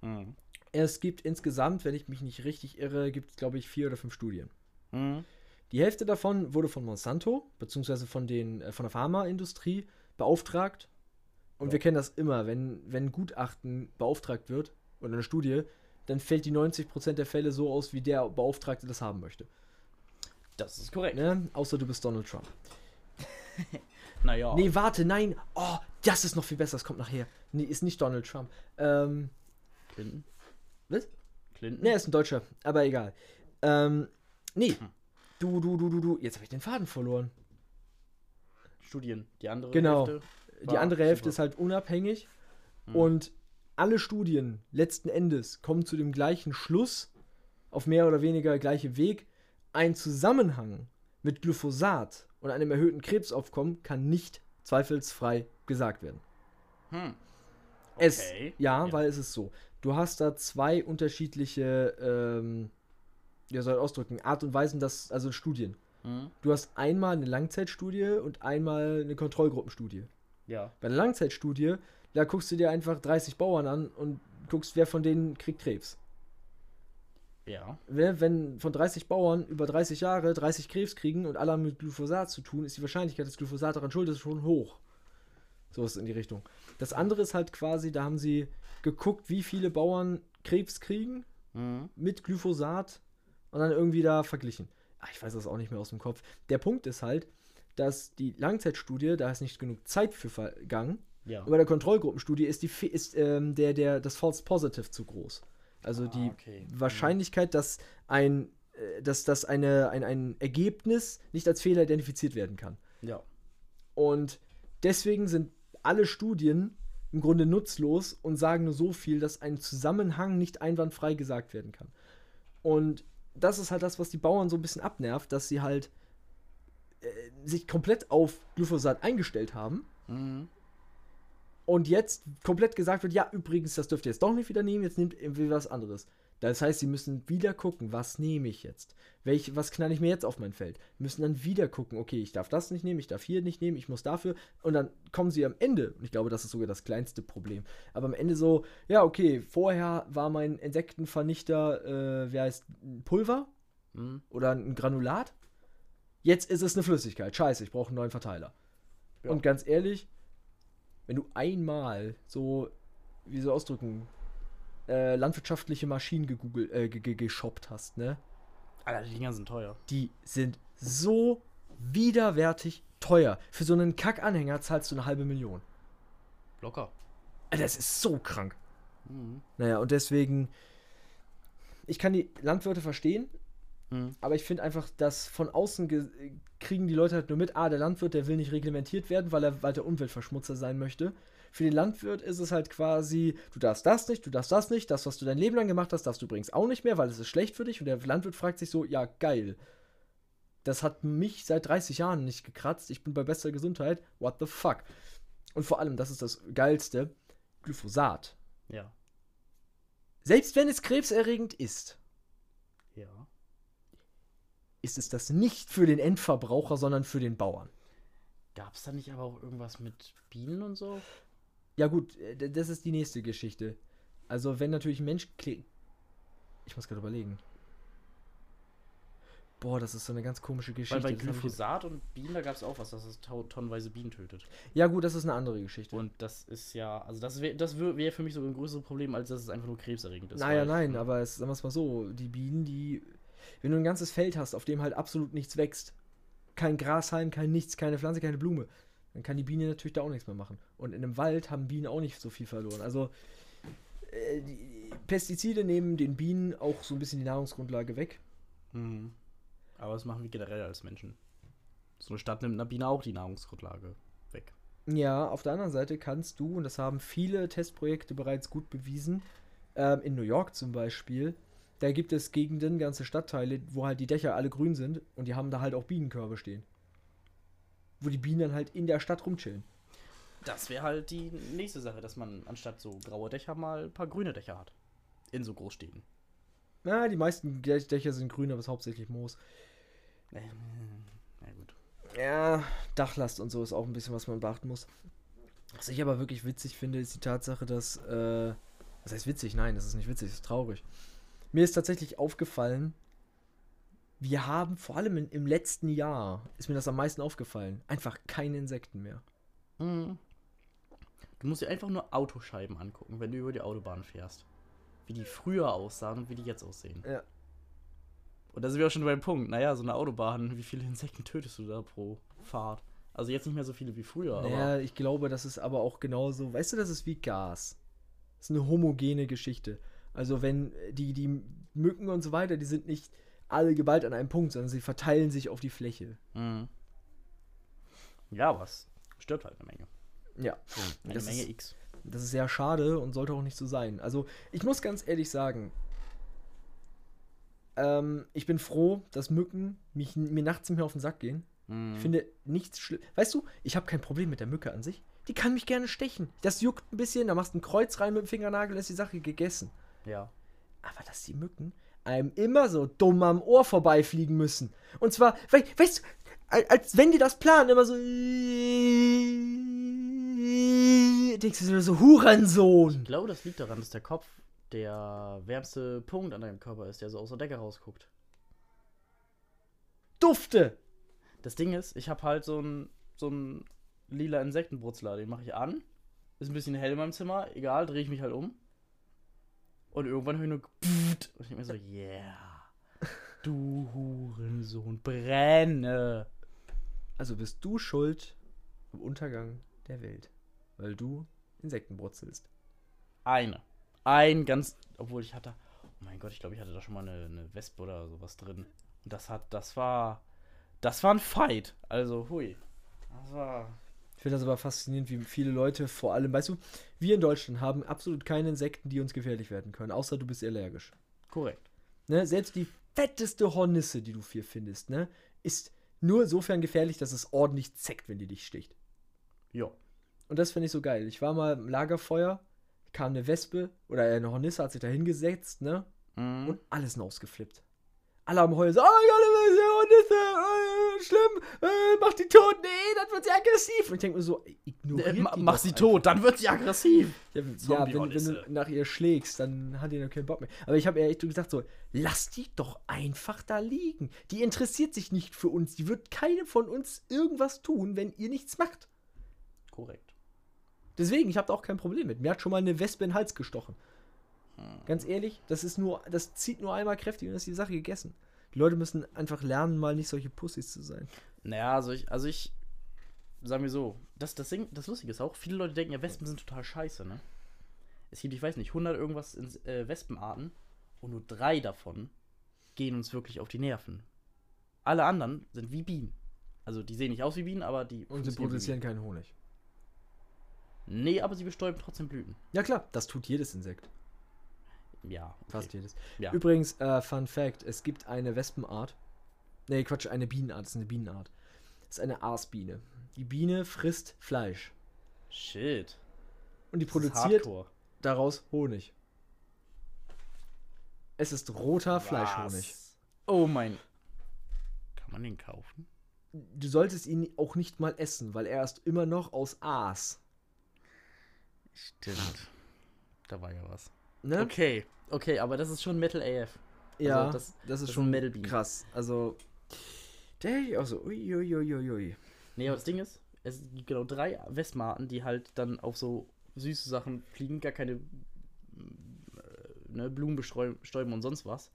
S1: Mhm.
S2: Es gibt insgesamt, wenn ich mich nicht richtig irre, gibt es glaube ich vier oder fünf Studien.
S1: Mhm.
S2: Die Hälfte davon wurde von Monsanto, beziehungsweise von, den, äh, von der Pharmaindustrie beauftragt. Und
S1: Ja.
S2: wir kennen das immer, wenn, wenn ein Gutachten beauftragt wird oder eine Studie, dann fällt die 90% der Fälle so aus, wie der Beauftragte das haben möchte.
S1: Das ist korrekt.
S2: Ne? Außer du bist Donald Trump. [laughs]
S1: Naja.
S2: Nee, warte, nein. Oh, das ist noch viel besser. Das kommt nachher. Nee, ist nicht Donald Trump. Ähm,
S1: Clinton.
S2: was?
S1: Clinton?
S2: Nee, ist ein Deutscher. Aber egal. Ähm, nee.
S1: Hm.
S2: Du, du, du, du, du. Jetzt habe ich den Faden verloren.
S1: Studien. Die andere
S2: Genau.
S1: Hälfte
S2: Die
S1: war
S2: andere Hälfte
S1: super.
S2: ist halt unabhängig.
S1: Hm.
S2: Und alle Studien letzten Endes kommen zu dem gleichen Schluss, auf mehr oder weniger gleichem Weg. Ein Zusammenhang mit Glyphosat und einem erhöhten Krebsaufkommen kann nicht zweifelsfrei gesagt werden.
S1: Hm.
S2: Es,
S1: Okay.
S2: ja,
S1: Ja.
S2: weil es ist so. Du hast da zwei unterschiedliche, ähm, ja, soll ich ausdrücken, Art und Weisen, das, also Studien.
S1: Hm.
S2: Du hast einmal eine Langzeitstudie und einmal eine Kontrollgruppenstudie.
S1: Ja.
S2: Bei der Langzeitstudie, da guckst du dir einfach 30 Bauern an und guckst, wer von denen kriegt Krebs.
S1: Ja.
S2: Wenn, von 30 Bauern über 30 Jahre 30 Krebs kriegen und alle haben mit Glyphosat zu tun, ist die Wahrscheinlichkeit, dass Glyphosat daran schuld ist, schon hoch. So ist es in die Richtung. Das andere ist halt quasi, da haben sie geguckt, wie viele Bauern Krebs kriegen
S1: Hm.
S2: mit Glyphosat und dann irgendwie da verglichen. Ach, ich weiß das auch nicht mehr aus dem Kopf. Der Punkt ist halt, dass die Langzeitstudie, da ist nicht genug Zeit für vergangen,
S1: Ja.
S2: und bei der Kontrollgruppenstudie ist, die, ist ähm, der, der, das False Positive zu groß. Also
S1: Ah,
S2: die
S1: okay.
S2: Wahrscheinlichkeit, dass ein, äh, dass, dass eine, ein, ein Ergebnis nicht als Fehler identifiziert werden kann.
S1: Ja.
S2: Und deswegen sind alle Studien im Grunde nutzlos und sagen nur so viel, dass ein Zusammenhang nicht einwandfrei gesagt werden kann. Und das ist halt das, was die Bauern so ein bisschen abnervt, dass sie halt äh, sich komplett auf Glyphosat eingestellt haben
S1: Mhm.
S2: Und jetzt komplett gesagt wird, ja, übrigens, das dürft ihr jetzt doch nicht wieder nehmen, jetzt nehmt irgendwie was anderes. Das heißt, sie müssen wieder gucken, was nehme ich jetzt? Welch, was knall ich mir jetzt auf mein Feld? Müssen dann wieder gucken, okay, ich darf das nicht nehmen, ich darf hier nicht nehmen, ich muss dafür. Und dann kommen sie am Ende, und ich glaube, das ist sogar das kleinste Problem, aber am Ende so, ja, okay, vorher war mein Insektenvernichter, äh, wer heißt, Pulver
S1: Mhm.
S2: oder ein Granulat. Jetzt ist es eine Flüssigkeit. Scheiße, ich brauche einen neuen Verteiler.
S1: Ja.
S2: Und ganz ehrlich, wenn du einmal so, wie so ausdrücken, äh, landwirtschaftliche Maschinen gegoogelt, äh, ge- ge- geshoppt hast, ne?
S1: Alter, die Dinger sind teuer.
S2: Die sind so widerwärtig teuer. Für so einen Kackanhänger zahlst du eine halbe Million.
S1: Locker.
S2: Alter, Das ist so krank.
S1: Mhm.
S2: Naja, und deswegen, ich kann die Landwirte verstehen,
S1: Mhm.
S2: aber ich finde einfach, dass von außen ge- kriegen die Leute halt nur mit, ah, der Landwirt, der will nicht reglementiert werden, weil er weiter Umweltverschmutzer sein möchte. Für den Landwirt ist es halt quasi, du darfst das nicht, du darfst das nicht, das, was du dein Leben lang gemacht hast, darfst du übrigens auch nicht mehr, weil es ist schlecht für dich. Und der Landwirt fragt sich so, ja, geil. Das hat mich seit 30 Jahren nicht gekratzt, ich bin bei bester Gesundheit, what the fuck. Und vor allem, das ist das Geilste, Glyphosat.
S1: Ja.
S2: Selbst wenn es krebserregend ist,
S1: Ja.
S2: Ist es das nicht für den Endverbraucher, sondern für den Bauern.
S1: Gab es da nicht aber auch irgendwas mit Bienen und so?
S2: Ja gut, äh, das ist die nächste Geschichte. Also wenn natürlich ein Mensch... Ich muss gerade überlegen. Boah, das ist so eine ganz komische Geschichte.
S1: Weil bei Glyphosat und Bienen, da gab es auch was, dass es tonnenweise Bienen tötet.
S2: Ja gut, das ist eine andere Geschichte.
S1: Und das ist ja, also das wäre das wär für mich so ein größeres Problem, als dass es einfach nur krebserregend ist.
S2: naja, nein, aber es, sagen wir es mal so, die Bienen, die... Wenn du ein ganzes Feld hast, auf dem halt absolut nichts wächst, kein Grashalm, kein nichts, keine Pflanze, keine Blume, dann kann die Biene natürlich da auch nichts mehr machen. Und in einem Wald haben Bienen auch nicht so viel verloren. Also äh, Pestizide nehmen den Bienen auch so ein bisschen die Nahrungsgrundlage weg.
S1: Mhm. Aber das machen wir generell als Menschen. So eine Stadt nimmt einer Biene auch die Nahrungsgrundlage weg.
S2: Ja, auf der anderen Seite kannst du, und das haben viele Testprojekte bereits gut bewiesen, ähm, in New York zum Beispiel, da gibt es Gegenden, ganze Stadtteile, wo halt die Dächer alle grün sind und die haben da halt auch Bienenkörbe stehen. Wo die Bienen dann halt in der Stadt rumchillen.
S1: Das wäre halt die nächste Sache, dass man anstatt so graue Dächer mal ein paar grüne Dächer hat. In so Großstädten.
S2: Na, die meisten Dä- Dächer sind grün, aber es ist hauptsächlich Moos.
S1: Ähm, na gut.
S2: Ja, Dachlast und so ist auch ein bisschen, was man beachten muss. Was ich aber wirklich witzig finde, ist die Tatsache, dass, äh, was heißt witzig? Nein, das ist nicht witzig, das ist traurig. Mir ist tatsächlich aufgefallen, wir haben vor allem in, im letzten Jahr, ist mir das am meisten aufgefallen, einfach keine Insekten mehr.
S1: Mhm. Du musst dir einfach nur Autoscheiben angucken, wenn du über die Autobahn fährst. Wie die früher aussahen und wie die jetzt aussehen. Und da sind wir auch schon beim Punkt. Naja, so eine Autobahn, wie viele Insekten tötest du da pro Fahrt? Also jetzt nicht mehr so viele wie früher, aber.
S2: Naja, ich glaube, das ist aber auch genauso. Weißt du, das ist wie Gas. Das ist eine homogene Geschichte. Also, wenn die, die Mücken und so weiter, die sind nicht alle geballt an einem Punkt, sondern sie verteilen sich auf die Fläche.
S1: Mhm. Ja, aber es stirbt halt eine Menge.
S2: Ja.
S1: Eine
S2: Das
S1: Menge
S2: ist-
S1: X.
S2: Das ist sehr schade und sollte auch nicht so sein. Also, ich muss ganz ehrlich sagen, ähm, ich bin froh, dass Mücken mich, mir nachts nicht mehr auf den Sack gehen.
S1: Mhm.
S2: Ich finde nichts schlimm. Weißt du, ich habe kein Problem mit der Mücke an sich. Die kann mich gerne stechen. Das juckt ein bisschen, da machst du ein Kreuz rein mit dem Fingernagel, ist die Sache gegessen.
S1: Ja.
S2: Aber dass die Mücken einem immer so dumm am Ohr vorbeifliegen müssen. Und zwar, we weißt du, al- als wenn die das planen, immer so. Denkst du so, so Hurensohn.
S1: Ich glaube, das liegt daran, dass der Kopf der wärmste Punkt an deinem Körper ist, der so aus der Decke rausguckt.
S2: Dufte.
S1: Das Ding ist, ich habe halt so einen so einen lila Insektenbrutzler, den mache ich an. Ist ein bisschen hell in meinem Zimmer, egal, drehe ich mich halt um. Und irgendwann höre ich nur Pfft, und ich denke mir so, yeah. Du Hurensohn, brenne.
S2: Also bist du schuld am Untergang der Welt. Weil du Insekten brutzelst.
S1: Eine. Ein ganz, obwohl ich hatte, oh mein Gott, ich glaube, ich hatte da schon mal eine, eine Wespe oder sowas drin. Und das hat, das war, das war ein Fight. Also, hui. Das war,
S2: Ich finde das aber faszinierend, wie viele Leute, vor allem, weißt du, wir in Deutschland haben absolut keine Insekten, die uns gefährlich werden können, außer du bist allergisch.
S1: korrekt.
S2: Ne? Selbst die fetteste Hornisse, die du hier findest, ne, ist nur insofern gefährlich, dass es ordentlich zeckt, wenn die dich sticht.
S1: Ja.
S2: Und das finde ich so geil. Ich war mal im Lagerfeuer, kam eine Wespe oder eine Hornisse hat sich da hingesetzt, ne?
S1: Mhm.
S2: Und alle sind ausgeflippt. Alle am Heulen so, oh mein Gott, diese Hornisse, äh, schlimm, äh, mach die tot, nee, dann wird sie aggressiv. Und ich denke mir so, ignoriert
S1: Äh, ma-
S2: die
S1: mach sie
S2: einfach.
S1: tot, dann wird sie aggressiv. [laughs]
S2: Ja, ja wenn, wenn du nach ihr schlägst, dann hat die noch keinen Bock mehr. Aber ich habe eher echt gesagt so, lass die doch einfach da liegen. Die interessiert sich nicht für uns. Die wird keine von uns irgendwas tun, wenn ihr nichts macht.
S1: Korrekt.
S2: Deswegen, ich habe da auch kein Problem mit. Mir hat schon mal eine Wespe in den Hals gestochen. Ganz ehrlich, das ist nur, das zieht nur einmal kräftig und ist die Sache gegessen. Die Leute müssen einfach lernen, mal nicht solche Pussys zu sein.
S1: Naja, also ich, also ich, sagen wir so, das, das, Ding, das Lustige ist auch, viele Leute denken ja, Wespen sind total scheiße, ne? Es gibt, ich weiß nicht, 100 irgendwas in, äh, Wespenarten und nur drei davon gehen uns wirklich auf die Nerven. Alle anderen sind wie Bienen. Also die sehen nicht aus wie Bienen, aber die
S2: Und sie produzieren keinen Honig.
S1: Nee, aber sie bestäuben trotzdem Blüten.
S2: Ja klar, das tut jedes Insekt.
S1: Ja, okay.
S2: Fast jedes.
S1: Ja.
S2: Übrigens, äh, Fun Fact: Es gibt eine Wespenart. Nee, Quatsch, eine Bienenart. Das ist eine Bienenart. Das ist eine Aasbiene. Die Biene frisst Fleisch.
S1: Shit.
S2: Und die
S1: Das
S2: produziert daraus Honig. Es ist roter Fleischhonig.
S1: Was? Oh mein. Kann man den kaufen?
S2: Du solltest ihn auch nicht mal essen, weil er ist immer noch aus Aas.
S1: Stimmt. Da war ja was.
S2: Ne?
S1: Okay, okay, aber das ist schon Metal AF.
S2: Ja,
S1: Also
S2: das,
S1: das-
S2: ist
S1: das
S2: schon
S1: Metal Bean.
S2: krass. Also, der ich auch so, uiuiuiui.
S1: Nee, aber das Ding ist, es gibt genau drei Wespenarten, die halt dann auf so süße Sachen fliegen, gar keine äh, ne, Blumen bestäuben und sonst was.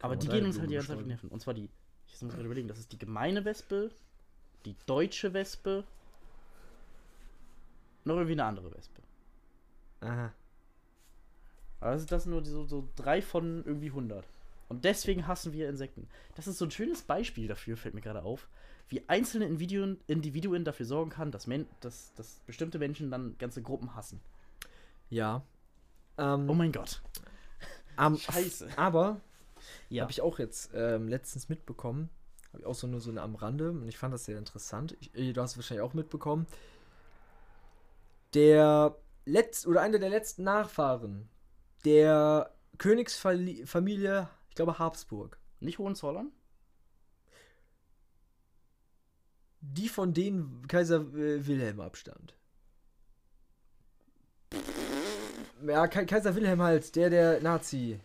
S1: Aber
S2: man
S1: die gehen uns halt die ganze Zeit auf die? Nerven. Und zwar die, ich muss gerade überlegen, das ist die gemeine Wespe, die deutsche Wespe, noch irgendwie eine andere Wespe.
S2: Aha.
S1: Aber das, sind nur so, so drei von irgendwie 100. Und deswegen hassen wir Insekten. Das ist so ein schönes Beispiel dafür, fällt mir gerade auf, wie einzelne Individuen, Individuen dafür sorgen kann, dass, Men dass, dass bestimmte Menschen dann ganze Gruppen hassen.
S2: Ja. Ähm,
S1: Oh mein Gott.
S2: am- [laughs]
S1: Scheiße.
S2: Aber
S1: Ja.
S2: Habe ich auch jetzt ähm, letztens mitbekommen. Habe ich auch so nur so eine am Rande und ich fand das sehr interessant. Ich, äh, du hast es wahrscheinlich auch mitbekommen. Der letzt oder einer der letzten Nachfahren der Königsfamilie, ich glaube Habsburg,
S1: Nicht Hohenzollern?
S2: die von denen Kaiser äh, Wilhelm abstammt. Ja, Kai- Kaiser Wilhelm halt, der der Nazi.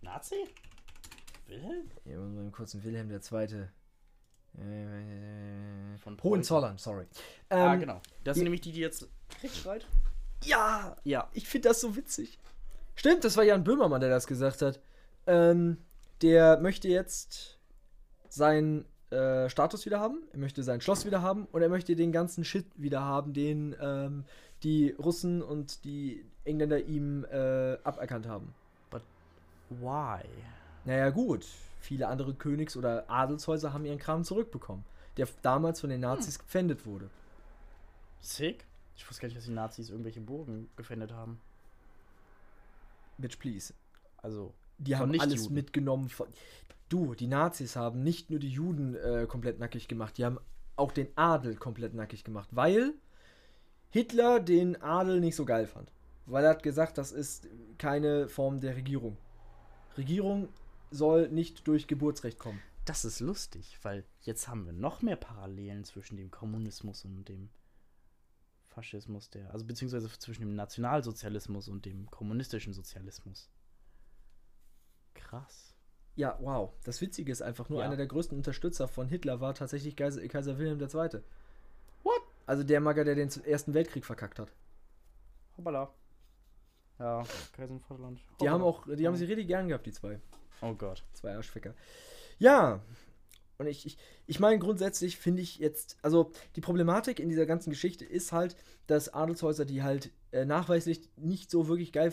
S1: Nazi? Wilhelm?
S2: Ja, mal einen kurzen Wilhelm der Zweite. Äh,
S1: Von Preußen.
S2: Hohenzollern, sorry.
S1: ah,
S2: Ähm,
S1: genau. Das sind nämlich die, die jetzt Krieg schreit.
S2: Ja,
S1: Ja.
S2: ich finde das so witzig. Stimmt, das war Jan Böhmermann, der das gesagt hat. Ähm, der möchte jetzt seinen äh, Status wieder haben, er möchte sein Schloss wieder haben und er möchte den ganzen Shit wieder haben, den ähm, die Russen und die Engländer ihm äh, aberkannt haben.
S1: Why?
S2: Naja, gut. Viele andere Königs- oder Adelshäuser haben ihren Kram zurückbekommen, der damals von den Nazis gepfändet wurde.
S1: Sick? Ich wusste gar nicht, dass die Nazis irgendwelche Burgen gefändet haben.
S2: Bitch, please.
S1: Also,
S2: Die haben alles
S1: Nichtjuden.
S2: mitgenommen. Von du, die Nazis haben nicht nur die Juden äh, komplett nackig gemacht, die haben auch den Adel komplett nackig gemacht, weil Hitler den Adel nicht so geil fand. Weil er hat gesagt, das ist keine Form der Regierung. Regierung soll nicht durch Geburtsrecht kommen.
S1: das ist lustig, weil jetzt haben wir noch mehr Parallelen zwischen dem Kommunismus und dem Faschismus, der, also beziehungsweise zwischen dem Nationalsozialismus und dem kommunistischen Sozialismus. Krass.
S2: Ja, wow. Das Witzige ist einfach nur,
S1: Ja.
S2: einer der größten Unterstützer von Hitler war tatsächlich Kaiser, Kaiser Wilhelm II.
S1: What?
S2: Also der Magger, der den Ersten Weltkrieg verkackt hat.
S1: Hoppala. Ja, Kaiser Vaterland.
S2: Die haben auch, die haben sie richtig gern gehabt, die zwei.
S1: Oh Gott.
S2: Zwei Arschficker. Ja. Und ich, ich, ich meine, grundsätzlich finde ich jetzt, also die Problematik in dieser ganzen Geschichte ist halt, dass Adelshäuser, die halt äh, nachweislich nicht so wirklich geil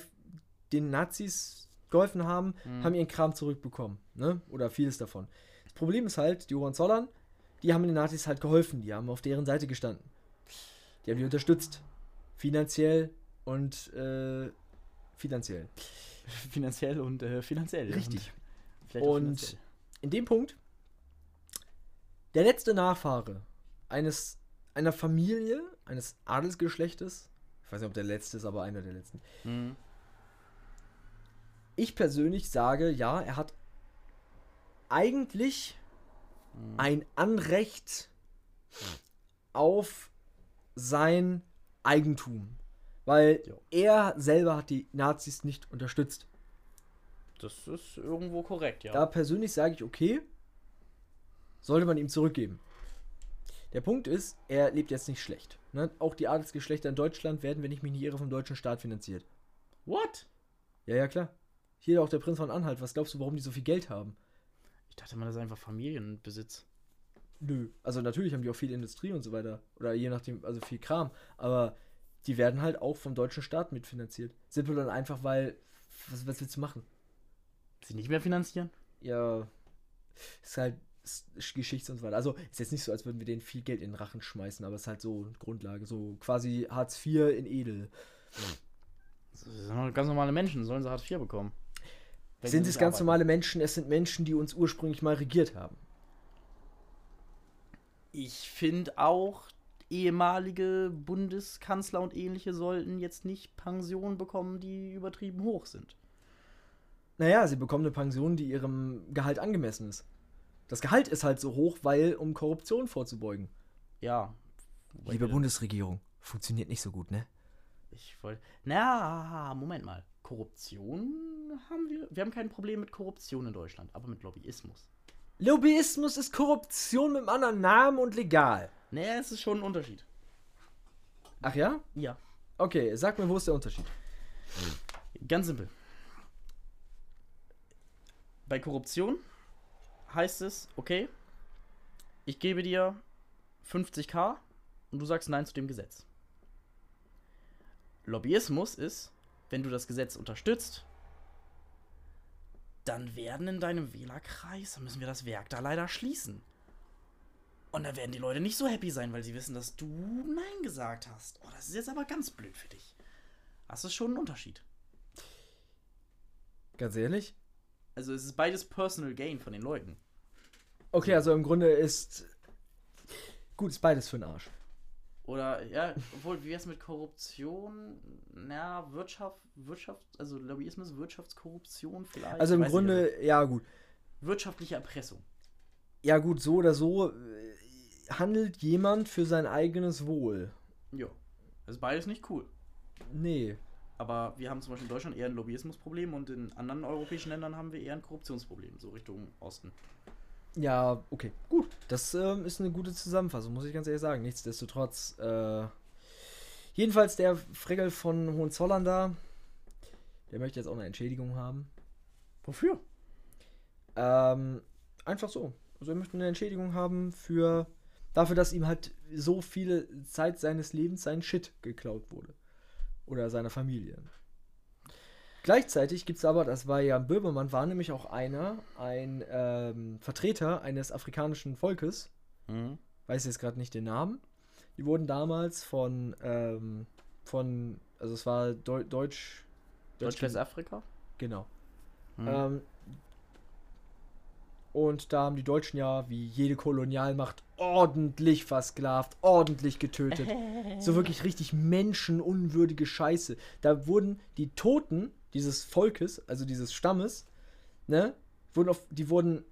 S2: den Nazis geholfen haben,
S1: Mhm.
S2: haben ihren Kram zurückbekommen. Ne? Oder vieles davon. Das Problem ist halt, die Hohenzollern, die haben den Nazis halt geholfen. Die haben auf deren Seite gestanden. Die haben die unterstützt. Finanziell und äh, finanziell. [laughs]
S1: Finanziell und äh, finanziell.
S2: Richtig.
S1: Und,
S2: Und
S1: finanziell.
S2: in dem Punkt, der letzte Nachfahre eines, einer Familie, eines Adelsgeschlechtes, ich weiß nicht, ob der letzte ist, aber einer der letzten.
S1: Mhm.
S2: Ich persönlich sage, ja, er hat eigentlich
S1: Mhm.
S2: ein Anrecht auf sein Eigentum. Weil
S1: Jo.
S2: er selber hat die Nazis nicht unterstützt.
S1: Das ist irgendwo korrekt, ja.
S2: Da persönlich sage ich, okay, sollte man ihm zurückgeben. Der Punkt ist, er lebt jetzt nicht schlecht. Ne? Auch die Adelsgeschlechter in Deutschland werden, wenn ich mich nicht irre, vom deutschen Staat finanziert.
S1: What?
S2: Ja, ja, klar. Hier auch der Prinz von Anhalt. Was glaubst du, warum die so viel Geld haben?
S1: Ich dachte mal, das ist einfach Familienbesitz.
S2: Nö. Also natürlich haben die auch viel Industrie und so weiter. Oder je nachdem, also viel Kram. Aber die werden halt auch vom deutschen Staat mitfinanziert. Simpel und einfach, weil, was, was willst du machen?
S1: Sie nicht mehr finanzieren?
S2: ja, ist halt Geschichts und so weiter. Also ist jetzt nicht so, als würden wir denen viel Geld in den Rachen schmeißen, aber es ist halt so Grundlage, so quasi Hartz IV in Edel.
S1: Das sind doch ganz normale Menschen, sollen sie Hartz IV bekommen. Wenn
S2: sind es ganz
S1: arbeiten.
S2: normale Menschen? Es sind Menschen, die uns ursprünglich mal regiert haben.
S1: Ich finde auch, ehemalige Bundeskanzler und ähnliche sollten jetzt nicht Pensionen bekommen, die übertrieben hoch sind.
S2: Naja, sie bekommen eine Pension, die ihrem Gehalt angemessen ist. Das Gehalt ist halt so hoch, weil, um Korruption vorzubeugen.
S1: Ja.
S2: Liebe Bundesregierung, funktioniert nicht so gut, ne?
S1: Ich wollte. Na, Moment mal. Korruption haben wir. Wir haben kein Problem mit Korruption in Deutschland, aber mit Lobbyismus.
S2: Lobbyismus ist Korruption mit einem anderen Namen und legal.
S1: Naja, es ist schon ein Unterschied.
S2: Ach ja?
S1: Ja.
S2: Okay, sag mir, wo ist der Unterschied?
S1: Ganz simpel. Bei Korruption heißt es, okay, ich gebe dir 50k und du sagst Nein zu dem Gesetz. Lobbyismus ist, wenn du das Gesetz unterstützt, dann werden in deinem Wählerkreis, dann müssen wir das Werk da leider schließen. Und dann werden die Leute nicht so happy sein, weil sie wissen, dass du Nein gesagt hast. Oh, das ist jetzt aber ganz blöd für dich. Das ist schon ein Unterschied.
S2: Ganz ehrlich?
S1: Also es ist beides Personal Gain von den Leuten.
S2: Okay, also im Grunde ist. Gut, ist beides für den Arsch.
S1: Oder, ja, obwohl, wie wär's mit Korruption? Na, Wirtschaft, Wirtschaft, also Lobbyismus, Wirtschaftskorruption vielleicht.
S2: Also im
S1: ich nicht.
S2: Grunde, ja gut.
S1: Wirtschaftliche Erpressung.
S2: Ja gut, so oder so äh, handelt jemand für sein eigenes Wohl.
S1: Ja. Das ist beides nicht cool.
S2: Nee.
S1: Aber wir haben zum Beispiel in Deutschland eher ein Lobbyismusproblem und in anderen europäischen Ländern haben wir eher ein Korruptionsproblem, so Richtung Osten.
S2: Ja, okay. Gut. Das ähm, ist eine gute Zusammenfassung, muss ich ganz ehrlich sagen. Nichtsdestotrotz, äh, jedenfalls der Fregel von Hohenzollern da, der möchte jetzt auch eine Entschädigung haben.
S1: Wofür?
S2: Ähm, einfach so. Also er möchte eine Entschädigung haben für dafür, dass ihm halt so viele Zeit seines Lebens sein Shit geklaut wurde. Oder seiner Familie. Gleichzeitig gibt es aber, das war ja Böhmermann, war nämlich auch einer, ein ähm, Vertreter eines afrikanischen Volkes,
S1: Mhm.
S2: weiß jetzt gerade nicht den Namen. Die wurden damals von, ähm, von, also es war Deu Deutsch,
S1: Deutsch-Westafrika?
S2: genau.
S1: Mhm.
S2: Ähm, und da haben die Deutschen ja, wie jede Kolonialmacht, ordentlich versklavt, ordentlich getötet. so [laughs] wirklich richtig menschenunwürdige Scheiße. Da wurden die Toten dieses Volkes, also dieses Stammes, ne, wurden auf, die wurden,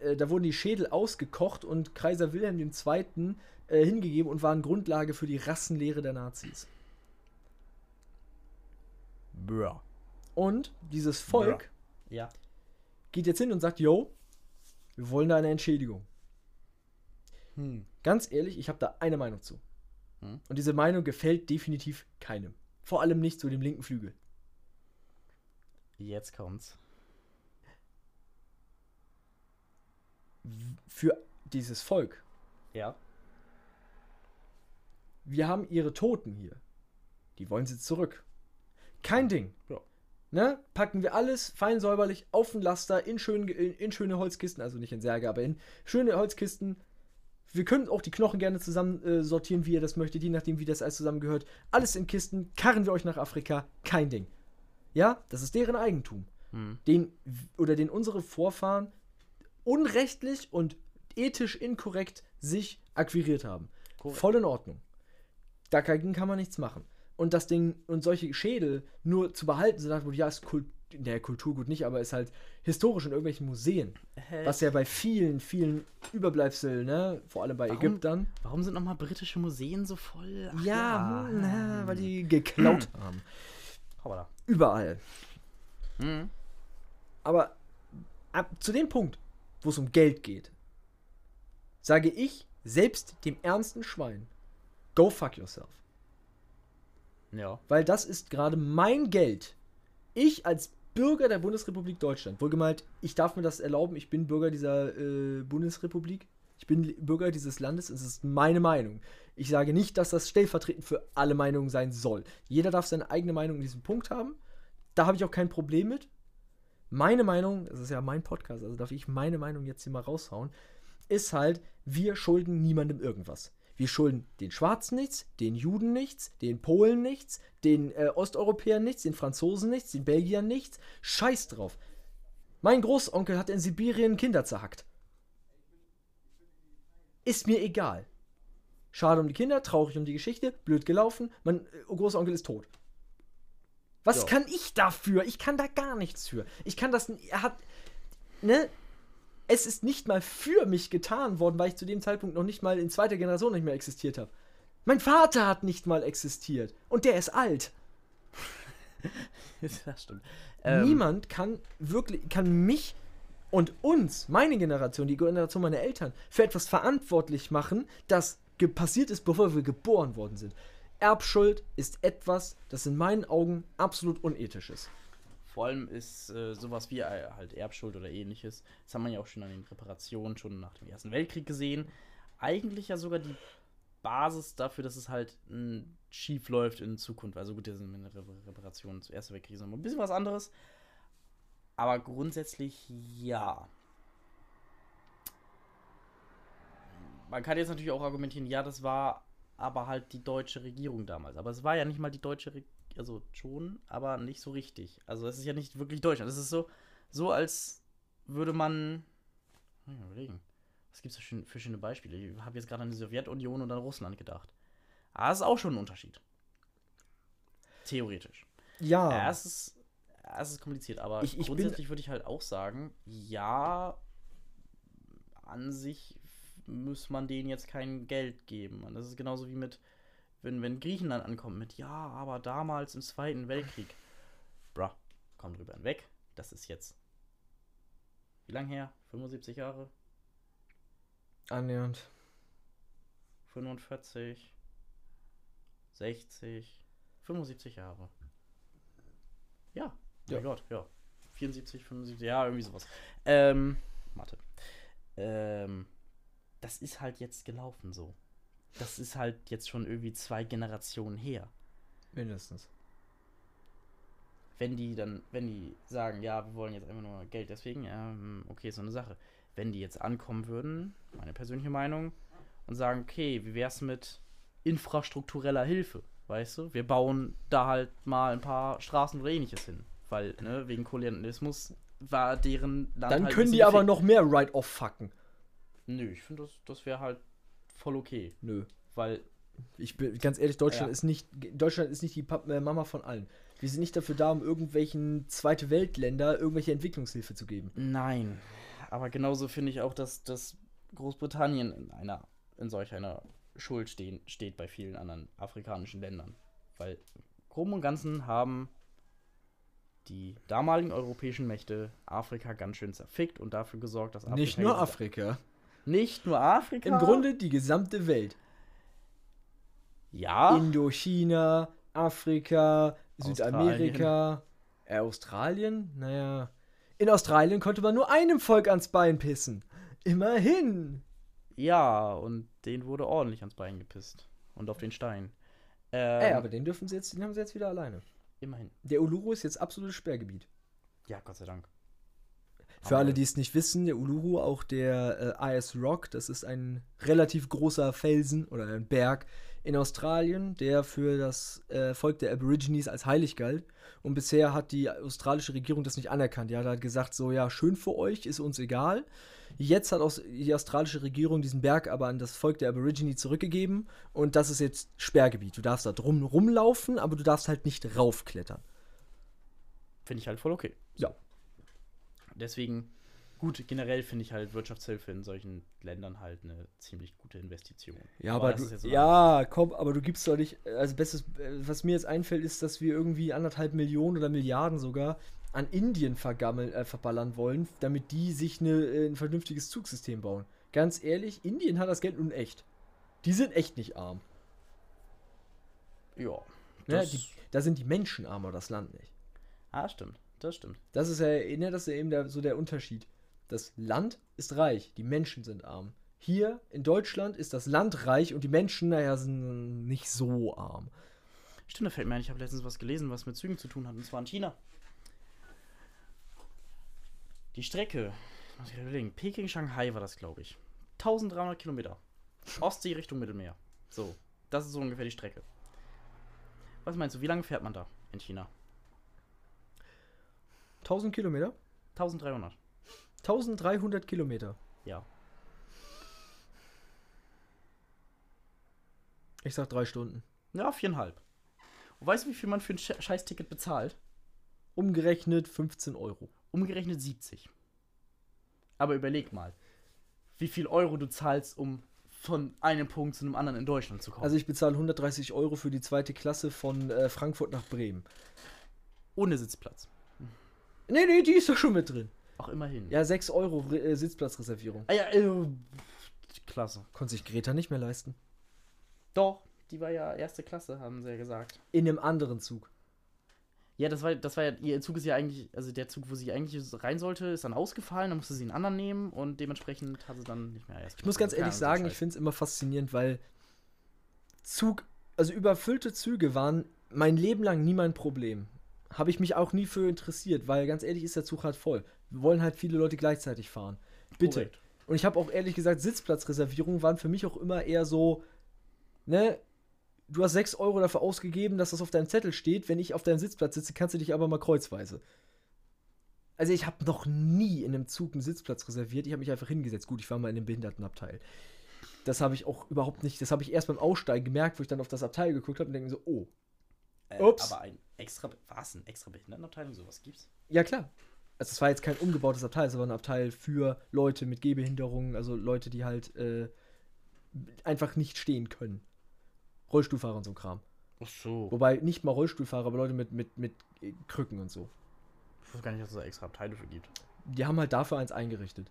S2: äh, äh, da wurden die Schädel ausgekocht und Kaiser Wilhelm II. Äh, hingegeben und waren Grundlage für die Rassenlehre der Nazis.
S1: Bruh.
S2: Und dieses Volk
S1: Ja.
S2: geht jetzt hin und sagt, yo, wir wollen da eine Entschädigung.
S1: Hm.
S2: Ganz ehrlich, ich habe da eine Meinung zu.
S1: Hm.
S2: Und diese Meinung gefällt definitiv keinem. Vor allem nicht zu dem linken Flügel.
S1: Jetzt kommt's.
S2: Für dieses Volk.
S1: Ja.
S2: Wir haben ihre Toten hier. Die wollen sie zurück. Kein Ding.
S1: Ja.
S2: Ne? Packen wir alles fein säuberlich auf den Laster in, schön, in, in schöne Holzkisten, also nicht in Särge, aber in schöne Holzkisten. Wir können auch die Knochen gerne zusammen äh, sortieren, wie ihr das möchtet, je nachdem, wie das alles zusammengehört. Alles in Kisten, karren wir euch nach Afrika, kein Ding. Ja, das ist deren Eigentum.
S1: Hm.
S2: Den oder den unsere Vorfahren unrechtlich und ethisch inkorrekt sich akquiriert haben.
S1: Korrekt.
S2: Voll in Ordnung. Dagegen kann man nichts machen. Und das Ding und solche Schädel nur zu behalten, so nach ja, ist Kult, der Kulturgut nicht, aber ist halt historisch in irgendwelchen Museen. Was ja bei vielen, vielen Überbleibseln, ne, vor allem bei
S1: Warum-
S2: Ägyptern.
S1: Warum sind nochmal britische Museen so voll? Ach
S2: Ja, hm, na, weil die geklaut [clears throat] haben.
S1: Hoppala.
S2: Überall.
S1: Mhm.
S2: Aber ab zu dem Punkt, wo es um Geld geht, sage ich selbst dem ernsten Schwein, go fuck yourself.
S1: Ja.
S2: Weil das ist gerade mein Geld. Ich als Bürger der Bundesrepublik Deutschland, wohlgemeint, ich darf mir das erlauben, ich bin Bürger dieser äh, Bundesrepublik, ich bin Bürger dieses Landes, es ist meine Meinung. Ich sage nicht, dass das stellvertretend für alle Meinungen sein soll. Jeder darf seine eigene Meinung in diesem Punkt haben. Da habe ich auch kein Problem mit. Meine Meinung, das ist ja mein Podcast, also darf ich meine Meinung jetzt hier mal raushauen, ist halt, wir schulden niemandem irgendwas. Wir schulden den Schwarzen nichts, den Juden nichts, den Polen nichts, den äh, Osteuropäern nichts, den Franzosen nichts, den Belgiern nichts. Scheiß drauf. Mein Großonkel hat in Sibirien Kinder zerhackt. Ist mir egal. Schade um die Kinder, traurig um die Geschichte, blöd gelaufen, mein äh, Großonkel ist tot. Was
S1: Ja.
S2: kann ich dafür? Ich kann da gar nichts für. Ich kann das. Er hat. Ne? Es ist nicht mal für mich getan worden, weil ich zu dem Zeitpunkt noch nicht mal in zweiter Generation nicht mehr existiert habe. Mein Vater hat nicht mal existiert. Und der ist alt. [laughs]
S1: das stimmt. Ähm,
S2: Niemand kann wirklich, kann mich und uns, meine Generation, die Generation meiner Eltern, für etwas verantwortlich machen, das passiert ist, bevor wir geboren worden sind. Erbschuld ist etwas, das in meinen Augen absolut unethisch ist.
S1: Vor allem ist äh, sowas wie äh, halt Erbschuld oder ähnliches, das haben wir ja auch schon an den Reparationen schon nach dem Ersten Weltkrieg gesehen, eigentlich ja sogar die Basis dafür, dass es halt mh, schief läuft in Zukunft. Also gut, das sind Re Reparationen zu Ersten Weltkrieg nochmal ein bisschen was anderes. Aber grundsätzlich ja. Man kann jetzt natürlich auch argumentieren, ja, das war aber halt die deutsche Regierung damals. Aber es war ja nicht mal die deutsche Regierung, also schon, aber nicht so richtig. Also es ist ja nicht wirklich Deutschland. Es ist so, so als würde man. Hm, überlegen. Was gibt es für, für schöne Beispiele? Ich habe jetzt gerade an die Sowjetunion und an Russland gedacht. Aber das ist auch schon ein Unterschied. Theoretisch.
S2: Ja,
S1: Ja, es ist, es ist kompliziert, aber
S2: Ah. Ich- ich
S1: grundsätzlich würde ich halt auch sagen, ja, an sich muss man denen jetzt kein Geld geben. Und das ist genauso wie mit, wenn, wenn Griechenland ankommt mit, ja, aber damals im Zweiten Weltkrieg. Bruh, komm drüber hinweg. Das ist jetzt. Wie lang her? 75 Jahre?
S2: annähernd.
S1: 45? 60? 75 Jahre. Ja,
S2: Ja.
S1: mein Gott, ja. 74, 75, ja, irgendwie sowas. Ähm, Mathe. Ähm, das ist halt jetzt gelaufen so. Das ist halt jetzt schon irgendwie zwei Generationen her.
S2: Mindestens.
S1: Wenn die dann, wenn die sagen, ja, wir wollen jetzt einfach nur Geld deswegen, ähm, okay, ist so eine Sache. Wenn die jetzt ankommen würden, meine persönliche Meinung, und sagen, okay, wie wär's mit infrastruktureller Hilfe? Weißt du, wir bauen da halt mal ein paar Straßen oder ähnliches hin. Weil, ne, wegen Kolonialismus war deren
S2: Land Dann halt können die aber noch mehr Write-off fucken.
S1: Nö, ich finde, das, das wäre halt voll okay.
S2: Nö.
S1: Weil.
S2: Ich bin ganz ehrlich, Deutschland ja. ist nicht. Deutschland ist nicht die Pap äh, Mama von allen. Wir sind nicht dafür da, um irgendwelchen Zweite Weltländer irgendwelche Entwicklungshilfe zu geben.
S1: Nein. Aber genauso finde ich auch, dass, dass Großbritannien in einer, in solch einer Schuld stehen, steht bei vielen anderen afrikanischen Ländern. Weil grob und ganzen haben die damaligen europäischen Mächte Afrika ganz schön zerfickt und dafür gesorgt, dass
S2: Afrika. Nicht nur Afrika.
S1: Nicht nur Afrika.
S2: Im Grunde die gesamte Welt.
S1: Ja.
S2: Indochina, Afrika, Südamerika, äh, Australien? Naja. In Australien konnte man nur einem Volk ans Bein pissen. Immerhin.
S1: Ja, und den wurde ordentlich ans Bein gepisst. Und auf den Stein.
S2: Ähm, Ey, aber den dürfen sie jetzt, den haben sie jetzt wieder alleine.
S1: Immerhin.
S2: Der Uluru ist jetzt absolutes Sperrgebiet.
S1: Ja, Gott sei Dank.
S2: Für alle, die es nicht wissen, der Uluru, auch der äh, IS Rock, das ist ein relativ großer Felsen oder ein Berg in Australien, der für das äh, Volk der Aborigines als heilig galt. Und bisher hat die australische Regierung das nicht anerkannt. Die hat halt gesagt, so ja, schön für euch, ist uns egal. Jetzt hat auch die australische Regierung diesen Berg aber an das Volk der Aborigines zurückgegeben und das ist jetzt Sperrgebiet. Du darfst da drum rumlaufen, aber du darfst halt nicht raufklettern.
S1: Finde ich halt voll okay.
S2: Ja.
S1: Deswegen, gut, generell finde ich halt Wirtschaftshilfe in solchen Ländern halt eine ziemlich gute Investition.
S2: Ja, aber, aber du, so ja, komm, aber du gibst doch nicht, also bestes, was mir jetzt einfällt, ist, dass wir irgendwie anderthalb Millionen oder Milliarden sogar an Indien vergammeln, äh, verballern wollen, damit die sich eine, äh, ein vernünftiges Zugsystem bauen. Ganz ehrlich, Indien hat das Geld nun echt. Die sind echt nicht arm.
S1: Ja.
S2: ja die, da sind die Menschen armer, das Land nicht.
S1: Ah, stimmt das stimmt.
S2: Das ist ja, ne, das ist ja eben der, so der Unterschied. Das Land ist reich, die Menschen sind arm. Hier in Deutschland ist das Land reich und die Menschen, naja, sind nicht so arm.
S1: Stimmt, da fällt mir ein, ich habe letztens was gelesen, was mit Zügen zu tun hat, und zwar in China. Die Strecke, muss ich überlegen, Peking-Shanghai war das, glaube ich. 1300 Kilometer. Ostsee Richtung Mittelmeer. So, das ist so ungefähr die Strecke. Was meinst du, wie lange fährt man da in China?
S2: 1000 Kilometer?
S1: 1300.
S2: 1300 Kilometer.
S1: Ja.
S2: Ich sag drei Stunden.
S1: Ja, viereinhalb. Und weißt du, wie viel man für ein Scheißticket bezahlt?
S2: Umgerechnet 15 Euro.
S1: Umgerechnet 70. Aber überleg mal, wie viel Euro du zahlst, um von einem Punkt zu einem anderen in Deutschland zu kommen.
S2: Also ich bezahle 130 Euro für die zweite Klasse von äh, Frankfurt nach Bremen.
S1: Ohne Sitzplatz.
S2: Nee, nee, die ist doch schon mit drin.
S1: Ach, immerhin.
S2: Ja, 6 Euro äh, Sitzplatzreservierung.
S1: Ah ja, äh, klasse.
S2: Konnte sich Greta nicht mehr leisten.
S1: Doch, die war ja erste Klasse, haben sie ja gesagt.
S2: In einem anderen Zug.
S1: Ja, das war, das war ja, ihr Zug ist ja eigentlich, also der Zug, wo sie eigentlich rein sollte, ist dann ausgefallen, dann musste sie einen anderen nehmen und dementsprechend hat sie dann nicht mehr erst.
S2: Ich muss ganz ehrlich sagen, ich finde es immer faszinierend, weil Zug, also überfüllte Züge waren mein Leben lang nie mein Problem habe ich mich auch nie für interessiert, weil ganz ehrlich ist der Zug halt voll. Wir wollen halt viele Leute gleichzeitig fahren. Bitte. Korrekt. Und ich habe auch ehrlich gesagt, Sitzplatzreservierungen waren für mich auch immer eher so, ne, du hast 6 Euro dafür ausgegeben, dass das auf deinem Zettel steht. Wenn ich auf deinem Sitzplatz sitze, kannst du dich aber mal kreuzweise. Also ich habe noch nie in einem Zug einen Sitzplatz reserviert. Ich habe mich einfach hingesetzt. Gut, ich war mal in dem Behindertenabteil. Das habe ich auch überhaupt nicht, das habe ich erst beim Aussteigen gemerkt, wo ich dann auf das Abteil geguckt habe und denke so, oh,
S1: äh, Ups. Aber ein extra, was, ein extra Behindertenabteilung, sowas gibt's?
S2: Ja, klar. Also es war jetzt kein umgebautes Abteil, es war ein Abteil für Leute mit Gehbehinderungen, also Leute, die halt äh, einfach nicht stehen können. Rollstuhlfahrer und so ein Kram.
S1: Ach so.
S2: Wobei nicht mal Rollstuhlfahrer, aber Leute mit, mit, mit Krücken und so.
S1: Ich weiß gar nicht, dass es da extra Abteile für gibt.
S2: Die haben halt dafür eins eingerichtet.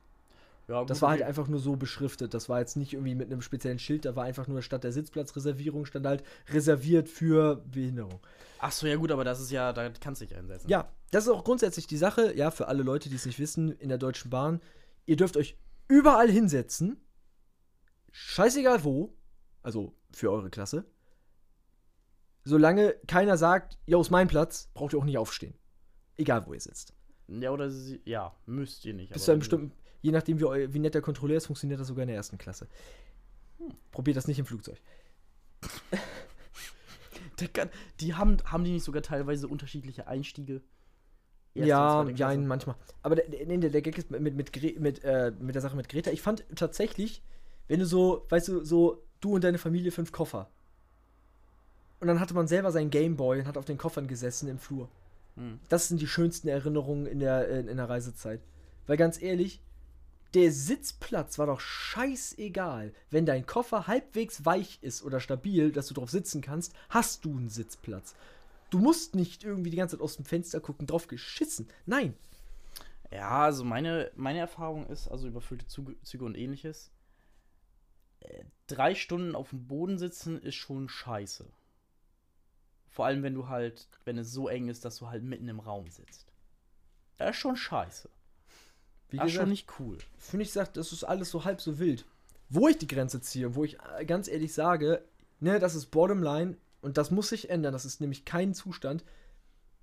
S1: Ja,
S2: Das war halt einfach nur so beschriftet. Das war jetzt nicht irgendwie mit einem speziellen Schild, da war einfach nur statt der Sitzplatzreservierung stand halt reserviert für Behinderung.
S1: Ach so, ja gut, aber das ist ja, da kannst du dich einsetzen.
S2: Ja, das ist auch grundsätzlich die Sache, ja, für alle Leute, die es nicht wissen, in der Deutschen Bahn, ihr dürft euch überall hinsetzen, scheißegal wo, also für eure Klasse, solange keiner sagt, jo, ist mein Platz, braucht ihr auch nicht aufstehen. Egal, wo ihr sitzt.
S1: Ja, oder sie, ja, müsst ihr nicht.
S2: Bis zu einem bestimmten, je nachdem, wie, wie nett der Kontrolleur ist, funktioniert das sogar in der ersten Klasse. Probiert das nicht im Flugzeug. [laughs]
S1: Kann, die haben, haben die nicht sogar teilweise unterschiedliche Einstiege? Erste
S2: ja, ja, manchmal. Aber der, der, der, Gag ist mit, mit, mit, äh, mit der Sache mit Greta. Ich fand tatsächlich, wenn du so, weißt du, so du und deine Familie fünf Koffer. Und dann hatte man selber seinen Gameboy und hat auf den Koffern gesessen im Flur.
S1: Hm.
S2: Das sind die schönsten Erinnerungen in der, in, in der Reisezeit. Weil ganz ehrlich, der Sitzplatz war doch scheißegal. Wenn dein Koffer halbwegs weich ist oder stabil, dass du drauf sitzen kannst, hast du einen Sitzplatz. Du musst nicht irgendwie die ganze Zeit aus dem Fenster gucken, drauf geschissen. Nein.
S1: Ja, also meine, meine Erfahrung ist, also überfüllte Züge, und ähnliches, äh, drei Stunden auf dem Boden sitzen ist schon scheiße. Vor allem, wenn du halt, wenn es so eng ist, dass du halt mitten im Raum sitzt. Das ist schon scheiße.
S2: Wie
S1: Das ist schon
S2: gesagt,
S1: nicht cool.
S2: finde ich, sagt, das ist alles so halb so wild. Wo ich die Grenze ziehe und wo ich äh, ganz ehrlich sage, ne, das ist Bottomline und das muss sich ändern. Das ist nämlich kein Zustand.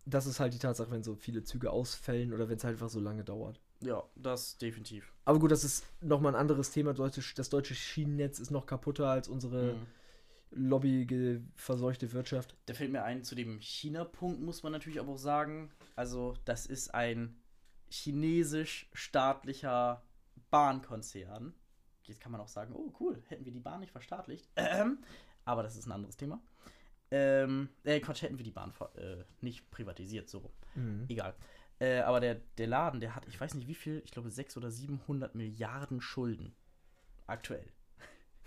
S2: Das ist halt die Tatsache, wenn so viele Züge ausfällen oder wenn es halt einfach so lange dauert.
S1: Ja, das definitiv.
S2: Aber gut, das ist nochmal ein anderes Thema. Das deutsche Schienennetz ist noch kaputter als unsere
S1: Mhm.
S2: lobbyverseuchte Wirtschaft.
S1: Da fällt mir ein, zu dem China-Punkt muss man natürlich aber auch sagen, also das ist ein chinesisch-staatlicher Bahnkonzern. Jetzt kann man auch sagen, oh cool, hätten wir die Bahn nicht verstaatlicht. Ähm, aber das ist ein anderes Thema. Ähm, äh, Quatsch, hätten wir die Bahn äh, nicht privatisiert, so.
S2: Mhm.
S1: Egal. Äh, aber der, der Laden, der hat, ich weiß nicht wie viel, ich glaube 600 oder 700 Milliarden Schulden. Aktuell.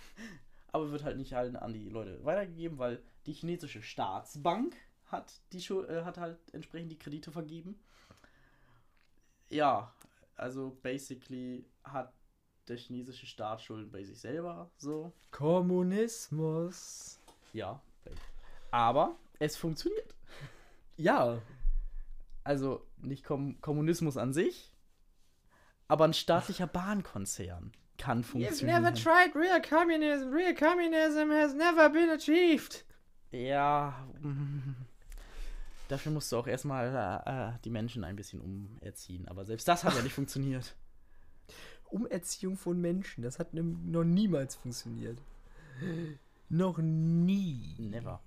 S1: [laughs] aber wird halt nicht halt an die Leute weitergegeben, weil die chinesische Staatsbank hat, die äh, hat halt entsprechend die Kredite vergeben. Ja, also basically hat der chinesische Staat Schulden bei sich selber, so.
S2: Kommunismus.
S1: Ja. Aber es funktioniert.
S2: Ja,
S1: Also nicht Kom Kommunismus an sich, aber ein staatlicher Bahnkonzern kann funktionieren.
S2: tried real communism. Real communism has never been achieved.
S1: Ja, [laughs] mm, dafür musst du auch erstmal äh, äh, die Menschen ein bisschen umerziehen. Aber selbst das hat ja nicht [laughs] funktioniert.
S2: Umerziehung von Menschen, das hat noch niemals funktioniert. Noch nie.
S1: Never.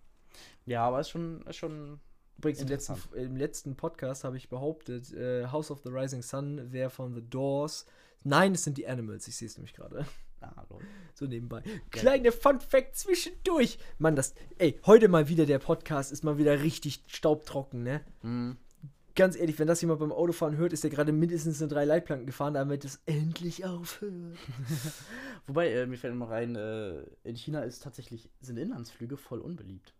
S1: Ja, aber ist schon, ist schon.
S2: Übrigens, im letzten, im letzten Podcast habe ich behauptet, äh, House of the Rising Sun wäre von The Doors. Nein, es sind die Animals, ich sehe es nämlich gerade.
S1: Ah, lol.
S2: So nebenbei. Kleine Fun Fact zwischendurch. Mann, das. Ey, heute mal wieder der Podcast ist mal wieder richtig staubtrocken, ne?
S1: Hm.
S2: Ganz ehrlich, wenn das jemand beim Autofahren hört, ist er gerade mindestens in drei Leitplanken gefahren, damit es endlich aufhört. [laughs]
S1: Wobei, äh, mir fällt noch rein, äh, in China ist tatsächlich, sind Inlandsflüge voll unbeliebt.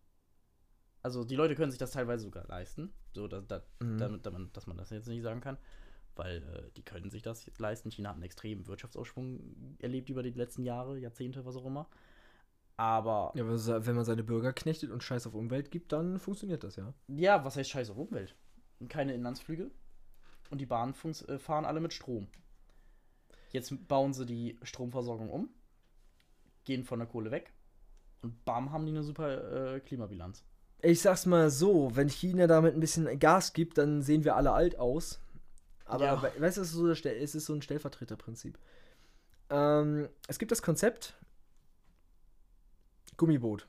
S1: Also die Leute können sich das teilweise sogar leisten, so dass, dass,
S2: Mhm.
S1: damit, man, dass man das jetzt nicht sagen kann, weil äh, die können sich das leisten. China hat einen extremen Wirtschaftsaufschwung erlebt über die letzten Jahre, Jahrzehnte, was auch immer. Aber
S2: Ja, aber wenn man seine Bürger knechtet und Scheiß auf Umwelt gibt, dann funktioniert das ja.
S1: ja, was heißt Scheiß auf Umwelt? Keine Inlandsflüge und die Bahnen äh, fahren alle mit Strom. Jetzt bauen sie die Stromversorgung um, gehen von der Kohle weg und bam, haben die eine super äh, Klimabilanz.
S2: Ich sag's mal so, wenn China damit ein bisschen Gas gibt, dann sehen wir alle alt aus. Aber
S1: Ja.
S2: we- weißt du, es ist so, es ist so ein Stellvertreterprinzip. Ähm, es gibt das Konzept Gummiboot.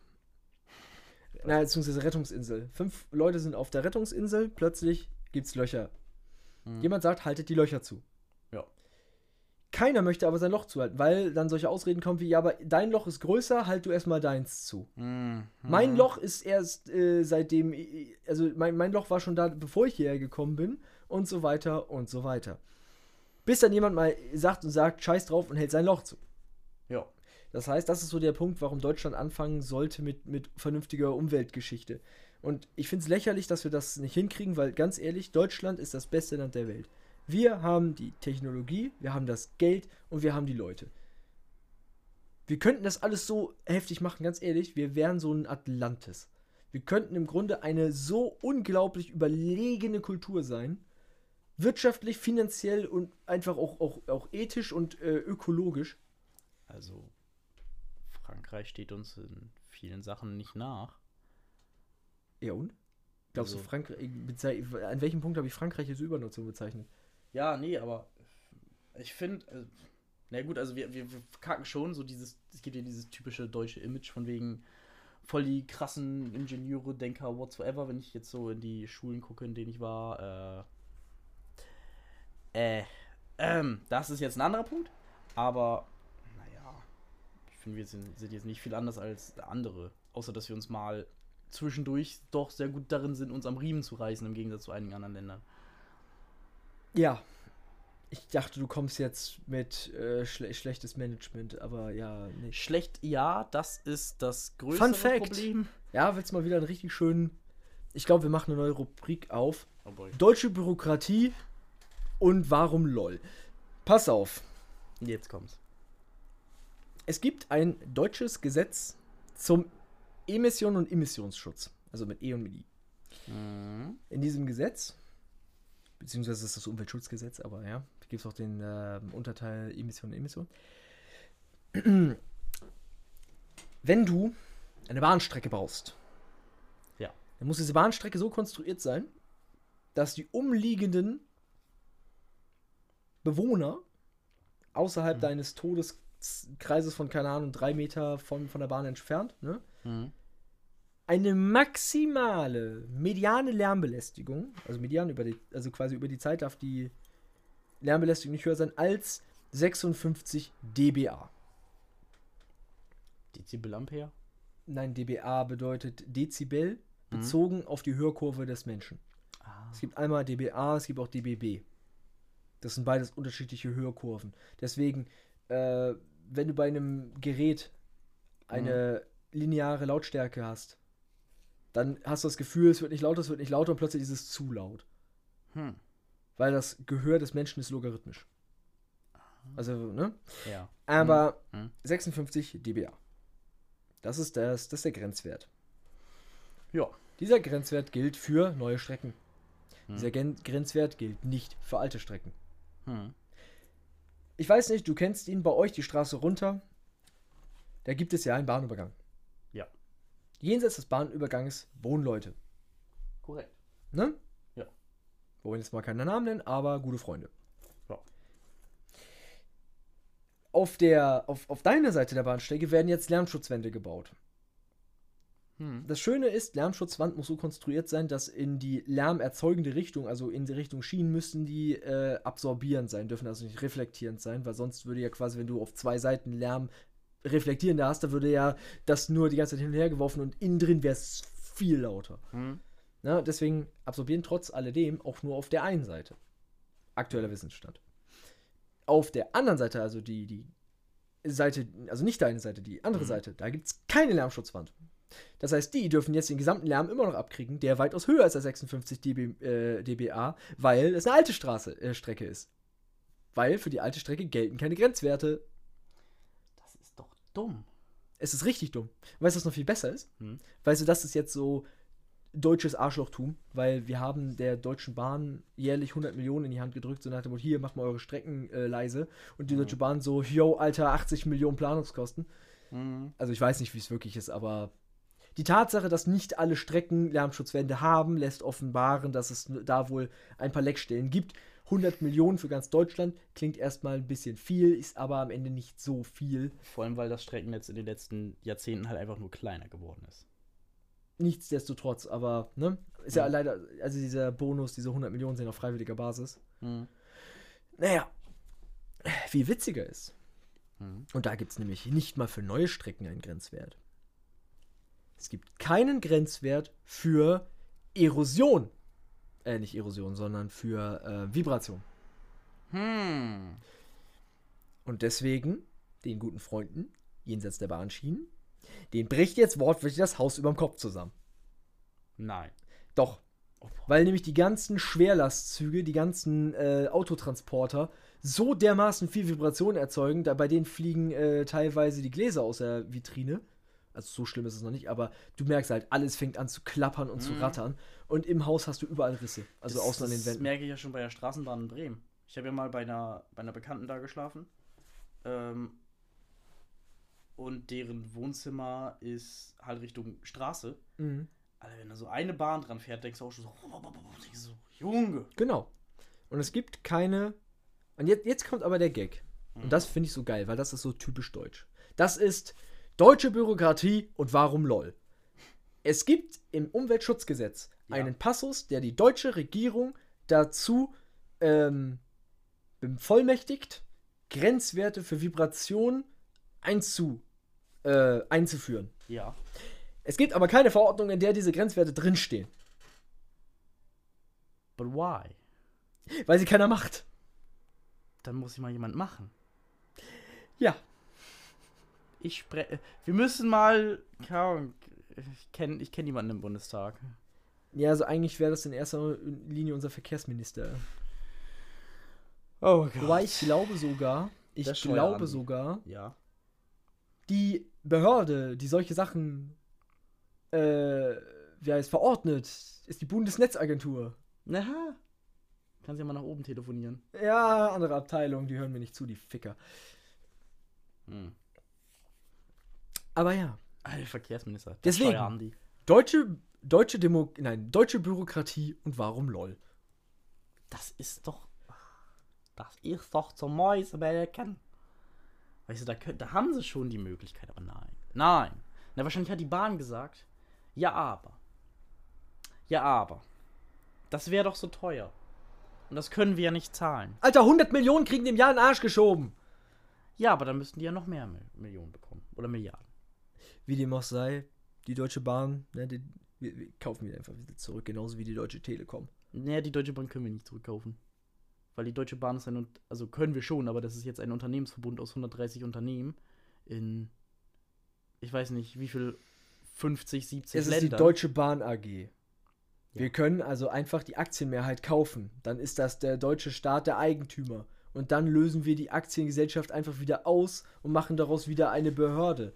S2: Na, beziehungsweise Rettungsinsel. Fünf Leute sind auf der Rettungsinsel, plötzlich gibt's Löcher.
S1: Hm.
S2: Jemand sagt, haltet die Löcher zu.
S1: Ja.
S2: Keiner möchte aber sein Loch zuhalten, weil dann solche Ausreden kommen wie, ja, aber dein Loch ist größer, halt du erstmal deins zu.
S1: Mhm.
S2: Mein Loch ist erst äh, seitdem, also mein, mein Loch war schon da, bevor ich hierher gekommen bin und so weiter und so weiter. Bis dann jemand mal sagt und sagt, scheiß drauf und hält sein Loch zu.
S1: Ja.
S2: Das heißt, das ist so der Punkt, warum Deutschland anfangen sollte mit, mit vernünftiger Umweltgeschichte. Und ich finde es lächerlich, dass wir das nicht hinkriegen, weil ganz ehrlich, Deutschland ist das beste Land der Welt. Wir haben die Technologie, wir haben das Geld und wir haben die Leute. Wir könnten das alles so heftig machen, ganz ehrlich, wir wären so ein Atlantis. Wir könnten im Grunde eine so unglaublich überlegene Kultur sein. Wirtschaftlich, finanziell und einfach auch, auch, auch ethisch und äh, ökologisch.
S1: Also, Frankreich steht uns in vielen Sachen nicht nach.
S2: Ja und? Glaubst
S1: Also-
S2: du, Frankreich, bezei- an welchem Punkt habe ich Frankreich als Übernutzung bezeichnet?
S1: Ja, nee, aber ich finde, äh, na gut, also wir, wir, wir kacken schon so dieses, es gibt ja dieses typische deutsche Image von wegen voll die krassen Ingenieure, Denker, whatsoever, wenn ich jetzt so in die Schulen gucke, in denen ich war, äh, äh, ähm, das ist jetzt ein anderer Punkt, aber, naja, ich finde, wir sind, sind jetzt nicht viel anders als andere, außer dass wir uns mal zwischendurch doch sehr gut darin sind, uns am Riemen zu reißen, im Gegensatz zu einigen anderen Ländern.
S2: Ja. Ich dachte, du kommst jetzt mit äh, schle schlechtes Management, aber ja, nicht.
S1: Schlecht, ja, das ist das größte
S2: Fun Fact.
S1: Problem.
S2: Ja, willst du mal wieder einen richtig schönen. Ich glaube, wir machen eine neue Rubrik auf.
S1: Oh.
S2: Deutsche Bürokratie und warum LOL. Pass auf.
S1: Jetzt kommt's.
S2: Es gibt ein deutsches Gesetz zum Emission- und Emissionsschutz. Also mit E und mit I.
S1: Mhm.
S2: In diesem Gesetz, beziehungsweise ist das Umweltschutzgesetz, aber ja, gibt es auch den ähm, Unterteil Emission und Emission. [clears throat] Wenn du eine Bahnstrecke baust,
S1: Ja.
S2: dann muss diese Bahnstrecke so konstruiert sein, dass die umliegenden Bewohner außerhalb
S1: Mhm.
S2: deines Todeskreises von, keine Ahnung, drei Meter von, von der Bahn entfernt, ne,
S1: Mhm.
S2: eine maximale mediane Lärmbelästigung, also median über die, also quasi über die Zeit darf die Lärmbelästigung nicht höher sein als 56 dBA.
S1: Dezibellampere?
S2: Nein, dBA bedeutet Dezibel
S1: Mhm.
S2: bezogen auf die Hörkurve des Menschen.
S1: Ah.
S2: Es gibt einmal dBA, es gibt auch dBB. Das sind beides unterschiedliche Hörkurven. Deswegen, äh, wenn du bei einem Gerät eine lineare Lautstärke hast, dann hast du das Gefühl, es wird nicht lauter, es wird nicht lauter und plötzlich ist es zu laut.
S1: Hm.
S2: Weil das Gehör des Menschen ist logarithmisch. Also, ne?
S1: Ja.
S2: Aber
S1: Mhm.
S2: 56 dBA. Das ist, das, das ist der Grenzwert.
S1: Ja.
S2: Dieser Grenzwert gilt für neue Strecken.
S1: Hm.
S2: Dieser Gen Grenzwert gilt nicht für alte Strecken.
S1: Hm.
S2: Ich weiß nicht, du kennst ihn bei euch die Straße runter. Da gibt es ja einen Bahnübergang.
S1: Ja.
S2: Jenseits des Bahnübergangs wohnen Leute.
S1: Korrekt.
S2: Ne?
S1: Ja.
S2: Wir wollen jetzt mal keinen Namen nennen, aber gute Freunde.
S1: Ja.
S2: Auf, der, auf, auf deiner Seite der Bahnstrecke werden jetzt Lärmschutzwände gebaut.
S1: Hm.
S2: Das Schöne ist, Lärmschutzwand muss so konstruiert sein, dass in die lärmerzeugende Richtung, also in die Richtung Schienen, müssen die äh, absorbierend sein, dürfen also nicht reflektierend sein, weil sonst würde ja quasi, wenn du auf zwei Seiten Lärm reflektierender hast, da würde ja das nur die ganze Zeit hin und her geworfen und innen drin wäre es viel lauter.
S1: Hm.
S2: Na, deswegen absorbieren trotz alledem auch nur auf der einen Seite. Aktueller Wissensstand. Auf der anderen Seite, also die, die Seite, also nicht deine Seite, die andere
S1: Mhm.
S2: Seite, da gibt es keine Lärmschutzwand. Das heißt, die dürfen jetzt den gesamten Lärm immer noch abkriegen, der weitaus höher ist als 56 dB, äh, dBA, weil es eine alte Straße, äh, Strecke ist. Weil für die alte Strecke gelten keine Grenzwerte.
S1: Das ist doch dumm.
S2: Es ist richtig dumm. Weißt du, was noch viel besser ist?
S1: Hm.
S2: Weißt du, das ist jetzt so deutsches Arschlochtum, weil wir haben der Deutschen Bahn jährlich 100 Millionen in die Hand gedrückt, so nach dem Motto, hier, macht mal eure Strecken äh, leise. Und die
S1: Mhm.
S2: Deutsche Bahn so, yo, Alter, 80 Millionen Planungskosten.
S1: Hm.
S2: Also ich weiß nicht, wie es wirklich ist, aber die Tatsache, dass nicht alle Strecken Lärmschutzwände haben, lässt offenbaren, dass es da wohl ein paar Leckstellen gibt. 100 Millionen für ganz Deutschland klingt erstmal ein bisschen viel, ist aber am Ende nicht so viel.
S1: Vor allem, weil das Streckennetz in den letzten Jahrzehnten halt einfach nur kleiner geworden ist.
S2: Nichtsdestotrotz, aber, ne? Ist ja
S1: Ja.
S2: leider, also dieser Bonus, diese 100 Millionen sind auf freiwilliger Basis.
S1: Hm.
S2: Naja, viel witziger ist,
S1: Hm.
S2: und da gibt es nämlich nicht mal für neue Strecken einen Grenzwert. Es gibt keinen Grenzwert für Erosion. Äh, nicht Erosion, sondern für äh, Vibration.
S1: Hm.
S2: Und deswegen, den guten Freunden, jenseits der Bahnschienen, den bricht jetzt wortwörtlich das Haus überm Kopf zusammen.
S1: Nein.
S2: Doch,
S1: Oh.
S2: Weil nämlich die ganzen Schwerlastzüge, die ganzen äh, Autotransporter so dermaßen viel Vibration erzeugen, da bei denen fliegen äh, teilweise die Gläser aus der Vitrine. Also so schlimm ist es noch nicht, aber du merkst halt, alles fängt an zu klappern und zu
S1: Mhm.
S2: rattern. Und im Haus hast du überall Risse. Also
S1: das,
S2: außen an den
S1: Das
S2: Wänden.
S1: merke ich ja schon bei der Straßenbahn in Bremen. Ich habe ja mal bei einer, bei einer Bekannten da geschlafen. Ähm, und deren Wohnzimmer ist halt Richtung Straße.
S2: Mhm.
S1: Alter, wenn da so eine Bahn dran fährt, denkst du auch schon so, denkst du so Junge.
S2: Genau. Und es gibt keine. Und jetzt, jetzt kommt aber der Gag.
S1: Mhm.
S2: Und das finde ich so geil, weil das ist so typisch deutsch. Das ist deutsche Bürokratie und warum lol. Es gibt im Umweltschutzgesetz
S1: Ja.
S2: einen Passus, der die deutsche Regierung dazu ähm, bevollmächtigt, Grenzwerte für Vibration einzu, äh, einzuführen.
S1: Ja.
S2: Es gibt aber keine Verordnung, in der diese Grenzwerte drinstehen,
S1: But why?
S2: weil sie keiner macht.
S1: Dann muss ich mal jemand machen.
S2: Ja.
S1: Ich spreche. Wir müssen mal. keine Ahnung, Ich kenne ich kenn jemanden im Bundestag.
S2: Ja, also eigentlich wäre das in erster Linie unser Verkehrsminister.
S1: Oh
S2: Wobei ich glaube sogar, ich
S1: Der
S2: glaube sogar,
S1: Ja.
S2: die Behörde, die solche Sachen äh, wie heißt, verordnet, ist die Bundesnetzagentur.
S1: Na. Kannst ja mal nach oben telefonieren.
S2: Ja, andere Abteilung, die hören mir nicht zu, die Ficker.
S1: Hm.
S2: Aber ja,
S1: Alter, Verkehrsminister.
S2: Deswegen. Deutsche, deutsche Demo, nein, deutsche Bürokratie und warum lol.
S1: Das ist doch. Das ist doch zum Mäusemelken. Weißt du, da, könnt, da haben sie schon die Möglichkeit, aber nein. Nein. Na, wahrscheinlich hat die Bahn gesagt. Ja, aber. Ja, aber. Das wäre doch so teuer. Und das können wir ja nicht zahlen.
S2: Alter, 100 Millionen kriegen dem Jahr in den Arsch geschoben.
S1: Ja, aber dann müssten die ja noch mehr Mil- Millionen bekommen. Oder Milliarden.
S2: Wie dem auch sei, die Deutsche Bahn, ne, die, wir, wir kaufen die einfach wieder zurück, genauso wie die Deutsche Telekom.
S1: Naja, die Deutsche Bahn können wir nicht zurückkaufen. Weil die Deutsche Bahn ist ein, also können wir schon, aber das ist jetzt ein Unternehmensverbund aus 130 Unternehmen in, ich weiß nicht, wie viel, 50, 70
S2: Es ist die
S1: Ländern.
S2: Deutsche Bahn AG. Wir können also einfach die Aktienmehrheit kaufen. Dann ist das der deutsche Staat der Eigentümer. Und dann lösen wir die Aktiengesellschaft einfach wieder aus und machen daraus wieder eine Behörde.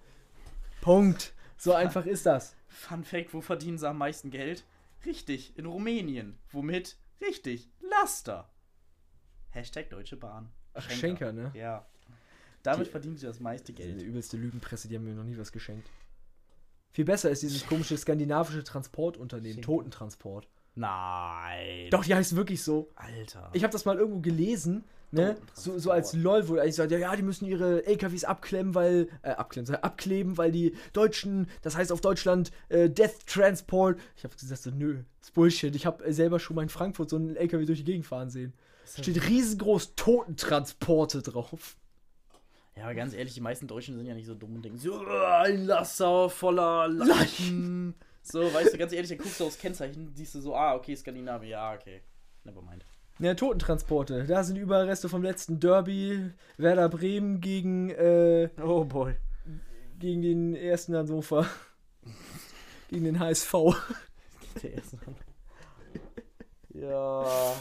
S2: Punkt. So einfach ist das.
S1: Fun Fact, wo verdienen sie am meisten Geld? Richtig, in Rumänien. Womit? Richtig, Laster. Hashtag Deutsche Bahn.
S2: Ach, Schenker, ne?
S1: Ja. Damit
S2: Die-
S1: verdienen sie das meiste Geld.
S2: übelste Lügenpresse, die haben mir noch nie was geschenkt. Viel besser ist dieses komische skandinavische Transportunternehmen,
S1: Schenker.
S2: Totentransport.
S1: Nein.
S2: Doch, die heißen wirklich so.
S1: Alter.
S2: Ich habe das mal irgendwo gelesen, ne? So, so als LOL, wo eigentlich sagt, ja, ja, die müssen ihre LKWs abklemmen, weil, äh, abklemmen, abkleben, weil die Deutschen, das heißt auf Deutschland, äh, Death Transport. Ich habe gesagt, so, nö, ist Bullshit. Ich habe äh, selber schon mal in Frankfurt so einen LKW durch die Gegend fahren sehen. Steht riesengroß Totentransporte drauf.
S1: Ja, aber ganz ehrlich, die meisten Deutschen sind ja nicht so dumm und denken so, "Oh, ein Laster voller Leichen. So, weißt du, ganz ehrlich, dann guckst du aufs Kennzeichen, siehst du so, ah, okay, Skandinavien, ja, okay. Nevermind.
S2: Ja, Totentransporte. Da sind Überreste vom letzten Derby. Werder Bremen gegen, äh,
S1: Oh boy.
S2: gegen den ersten Hannover. [laughs] gegen den HSV. [laughs]
S1: Der erste. Ja.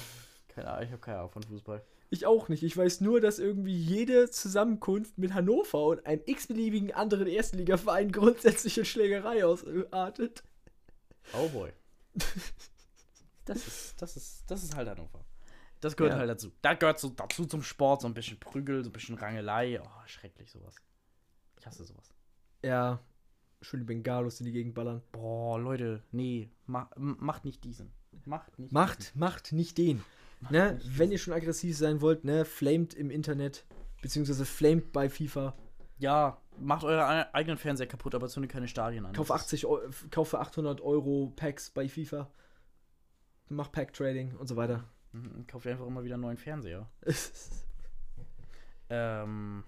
S1: Keine Ahnung, ich habe keine Ahnung von Fußball.
S2: Ich auch nicht. Ich weiß nur, dass irgendwie jede Zusammenkunft mit Hannover und einem x-beliebigen anderen Erstligaverein grundsätzlich in Schlägerei ausartet.
S1: Oh boy. [laughs] Das ist, das ist, das ist halt Hannover. Das gehört
S2: Ja.
S1: halt dazu. Das gehört so dazu zum Sport, so ein bisschen Prügel, so ein bisschen Rangelei. Oh, schrecklich sowas. Ich hasse sowas.
S2: Ja, schöne Bengalos in die Gegend ballern.
S1: Boah, Leute, nee, ma macht nicht diesen. Macht nicht
S2: Macht, macht nicht den. Ne?
S1: nicht
S2: Wenn ihr schon aggressiv sein wollt, ne, flamed im Internet, beziehungsweise flamed bei FIFA.
S1: diesen. Ja, macht eure ei- eigenen Fernseher kaputt, aber zündet keine Stadien an.
S2: Kauf,
S1: Das ist-
S2: 80 Eu kauf für 800 Euro Packs bei FIFA. Mach Pack-Trading und so weiter.
S1: Kauft ihr einfach immer wieder einen neuen Fernseher. [laughs] Ähm.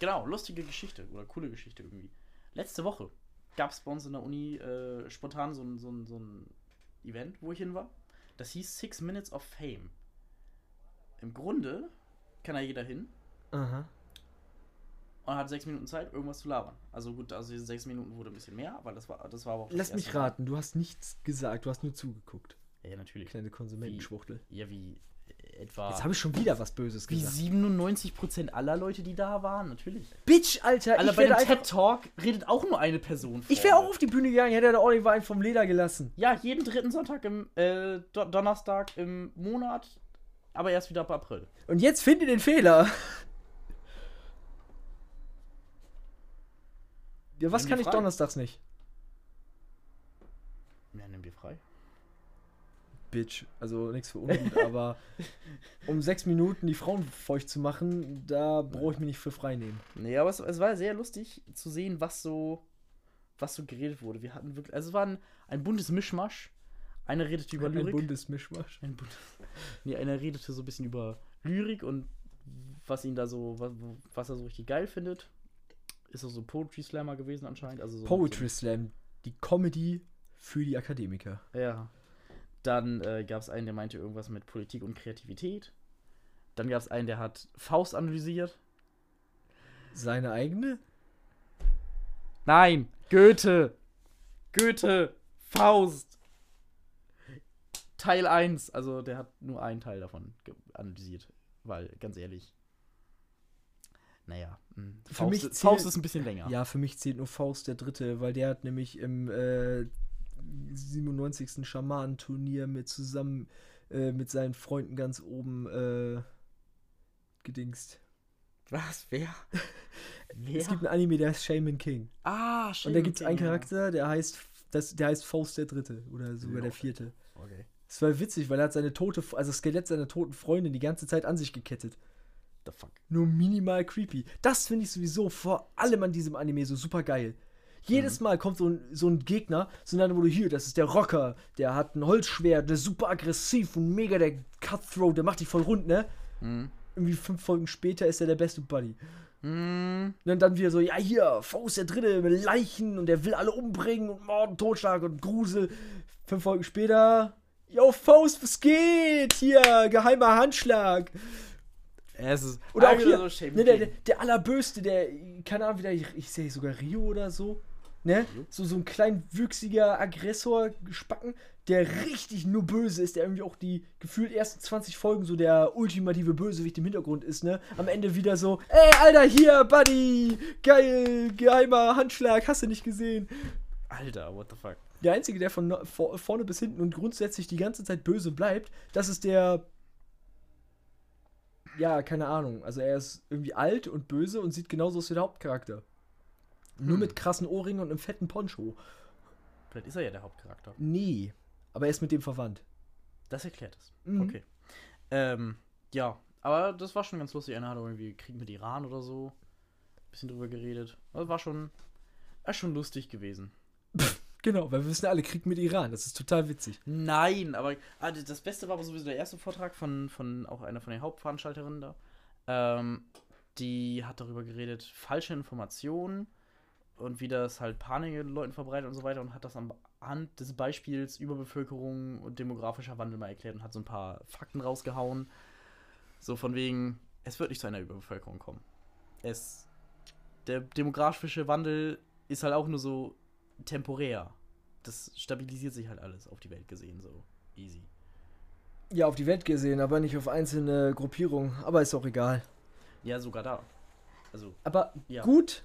S1: Genau, lustige Geschichte oder coole Geschichte irgendwie. Letzte Woche gab es bei uns in der Uni äh, spontan so ein, so, ein, so ein Event, wo ich hin war. Das hieß Six Minutes of Fame. Im Grunde kann da jeder hin
S2: Aha.
S1: und hat sechs Minuten Zeit, irgendwas zu labern. Also gut, also diese sechs Minuten wurde ein bisschen mehr, weil das war, das war aber auch.
S2: Lass mich
S1: Mal.
S2: raten, du hast nichts gesagt, du hast nur zugeguckt.
S1: Ja, natürlich.
S2: Kleine Konsumentenschwuchtel.
S1: Ja, wie äh, etwa.
S2: Jetzt habe ich schon wieder was Böses
S1: wie
S2: gesagt.
S1: 97% aller Leute, die da waren, natürlich.
S2: Bitch, Alter,
S1: Alter,
S2: ich
S1: bei dem. TED Talk redet auch nur eine Person.
S2: Ich wäre auch auf die Bühne gegangen, hätte der Oliver einen vom Leder gelassen.
S1: Ja, jeden dritten Sonntag im äh, Do Donnerstag im Monat, aber erst wieder ab April.
S2: Und jetzt finde den Fehler. Ja, was kann ich donnerstags nicht?
S1: Ja, nimm dir frei.
S2: Bitch, also nichts für ungut, [laughs] aber um sechs Minuten die Frauen feucht zu machen, da brauche ich mich nicht für frei nehmen.
S1: Nee, aber es, es war sehr lustig zu sehen, was so, was so geredet wurde. Wir hatten wirklich, also es war ein, ein buntes Mischmasch. Einer redete über
S2: Ein
S1: Lyrik.
S2: Bundesmischmasch.
S1: Ein Bund nee, einer redete so ein bisschen über Lyrik und was ihn da so, was, was er so richtig geil findet. Ist er so Poetry Slammer gewesen anscheinend. Also so,
S2: Poetry Slam, die Comedy für die Akademiker.
S1: So, ja. Dann äh, gab es einen, der meinte irgendwas mit Politik und Kreativität. Dann gab es einen, der hat Faust analysiert.
S2: Seine eigene?
S1: Nein, Goethe. Goethe, Faust. Teil 1. Also der hat nur einen Teil davon analysiert. Weil, ganz ehrlich. Naja,
S2: Für
S1: Faust,
S2: zählt-
S1: Faust ist ein bisschen länger.
S2: Ja, für mich zählt nur Faust der Dritte, weil der hat nämlich im äh, 97. Schamanenturnier mit zusammen äh, mit seinen Freunden ganz oben äh, gedingst.
S1: Was? Wer? [laughs] Wer?
S2: Es gibt einen Anime, der heißt Shaman King.
S1: ah,
S2: Und da gibt es
S1: King,
S2: einen
S1: ja.
S2: Charakter, der heißt, das, der heißt Faust der Dritte oder sogar
S1: Ja,
S2: der vierte.
S1: Okay.
S2: Es war witzig, weil er hat seine tote, also das Skelett seiner toten Freundin die ganze Zeit an sich gekettet.
S1: The fuck.
S2: Nur minimal creepy. Das finde ich sowieso vor allem an diesem Anime so super geil. Jedes Mal kommt so ein, so ein Gegner, so dann wurde hier, das ist der Rocker, der hat ein Holzschwert, der ist super aggressiv und mega der Cutthroat, der macht dich voll rund, ne?
S1: Mhm.
S2: Irgendwie fünf Folgen später ist er der beste Buddy.
S1: Mhm.
S2: Und dann wieder so, ja hier, Faust der Dritte mit Leichen und der will alle umbringen und Morden, Totschlag und Grusel. Fünf Folgen später, yo Faust, was geht? Hier, geheimer Handschlag.
S1: Es ist
S2: Oder auch hier,
S1: so
S2: ne, der, der, der allerböste, der, keine Ahnung, wieder, ich, ich sehe sogar Rio oder so, ne?
S1: Rio?
S2: So, so ein kleinwüchsiger Aggressor Spacken, der richtig nur böse ist, der irgendwie auch die gefühlt ersten 20 Folgen so der ultimative Bösewicht im Hintergrund ist, ne? Am Ende wieder so, ey, Alter, hier, Buddy, geil, geheimer Handschlag, hast du nicht gesehen?
S1: Alter, what the fuck.
S2: Der Einzige, der von vor, vorne bis hinten und grundsätzlich die ganze Zeit böse bleibt, das ist der. Ja, keine Ahnung. Also er ist irgendwie alt und böse und sieht genauso aus wie der Hauptcharakter. Nur
S1: Hm.
S2: mit krassen Ohrringen und einem fetten Poncho.
S1: Vielleicht ist er ja der Hauptcharakter.
S2: Nee. Aber er ist mit dem verwandt.
S1: Das erklärt es.
S2: Mhm.
S1: Okay. Ähm, ja, aber das war schon ganz lustig. Einer hat irgendwie Krieg mit Iran oder so. Bisschen drüber geredet. Das war schon, war schon lustig gewesen. [laughs]
S2: Genau, weil wir wissen alle, Krieg mit Iran. Das ist total witzig.
S1: Nein, aber ah, das Beste war aber sowieso der erste Vortrag von, von auch einer von den Hauptveranstalterinnen da. Ähm, die hat darüber geredet, falsche Informationen und wie das halt Panik in Leuten verbreitet und so weiter und hat das anhand des Beispiels Überbevölkerung und demografischer Wandel mal erklärt und hat so ein paar Fakten rausgehauen. So von wegen, es wird nicht zu einer Überbevölkerung kommen. Es, der demografische Wandel ist halt auch nur so temporär. Das stabilisiert sich halt alles auf die Welt gesehen, so easy.
S2: Ja, auf die Welt gesehen, aber nicht auf einzelne Gruppierungen. Aber ist auch egal.
S1: Ja, sogar da. Also,
S2: Aber
S1: Ja.
S2: gut,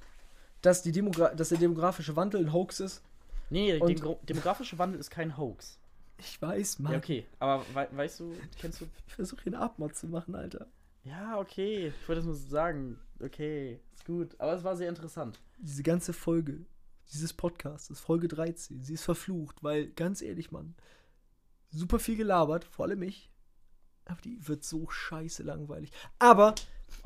S2: dass, die Demogra dass der demografische Wandel ein Hoax ist.
S1: nee, der demografische Wandel ist kein Hoax.
S2: Ich weiß, Mann.
S1: Ja, okay, aber wei weißt du, kennst du.
S2: Ich versuche hier einen Abmord zu machen, Alter.
S1: Ja, okay, ich wollte das nur sagen. Okay, ist gut. Aber es war sehr interessant.
S2: diese ganze Folge, dieses Podcast, ist Folge 13, sie ist verflucht, weil, ganz ehrlich, Mann, super viel gelabert, vor allem ich. Aber die wird so scheiße langweilig. Aber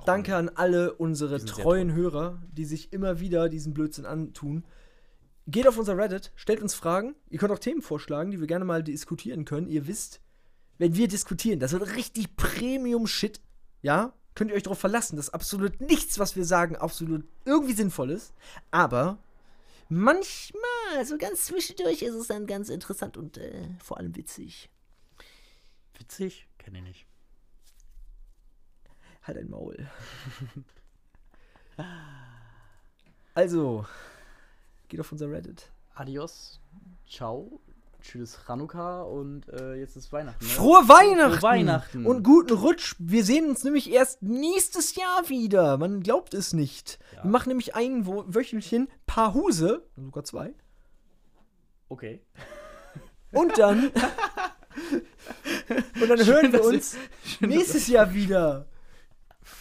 S2: Danke an alle unsere treuen Hörer, die sich immer wieder diesen Blödsinn antun. Geht auf unser Reddit, stellt uns Fragen. Ihr könnt auch Themen vorschlagen, die wir gerne mal diskutieren können. Ihr wisst, wenn wir diskutieren, das wird richtig Premium-Shit. Ja? Könnt ihr euch darauf verlassen, dass absolut nichts, was wir sagen, absolut irgendwie sinnvoll ist. Aber manchmal, so ganz zwischendurch, ist es dann ganz interessant und äh, vor allem witzig.
S1: Witzig? Kenne ich nicht.
S2: Halt ein Maul. Also, geht auf unser Reddit.
S1: Adios, ciao, tschüss Chanukka und äh, jetzt ist Weihnachten. Ne?
S2: Frohe Weihnachten!
S1: Frohe Weihnachten.
S2: Und guten Rutsch. Wir sehen uns nämlich erst nächstes Jahr wieder. Man glaubt es nicht.
S1: Ja.
S2: Wir machen nämlich ein Wöchelchen Pause, sogar zwei.
S1: Okay.
S2: Und dann. [laughs] und dann
S1: Schön,
S2: hören wir uns nächstes Jahr wieder.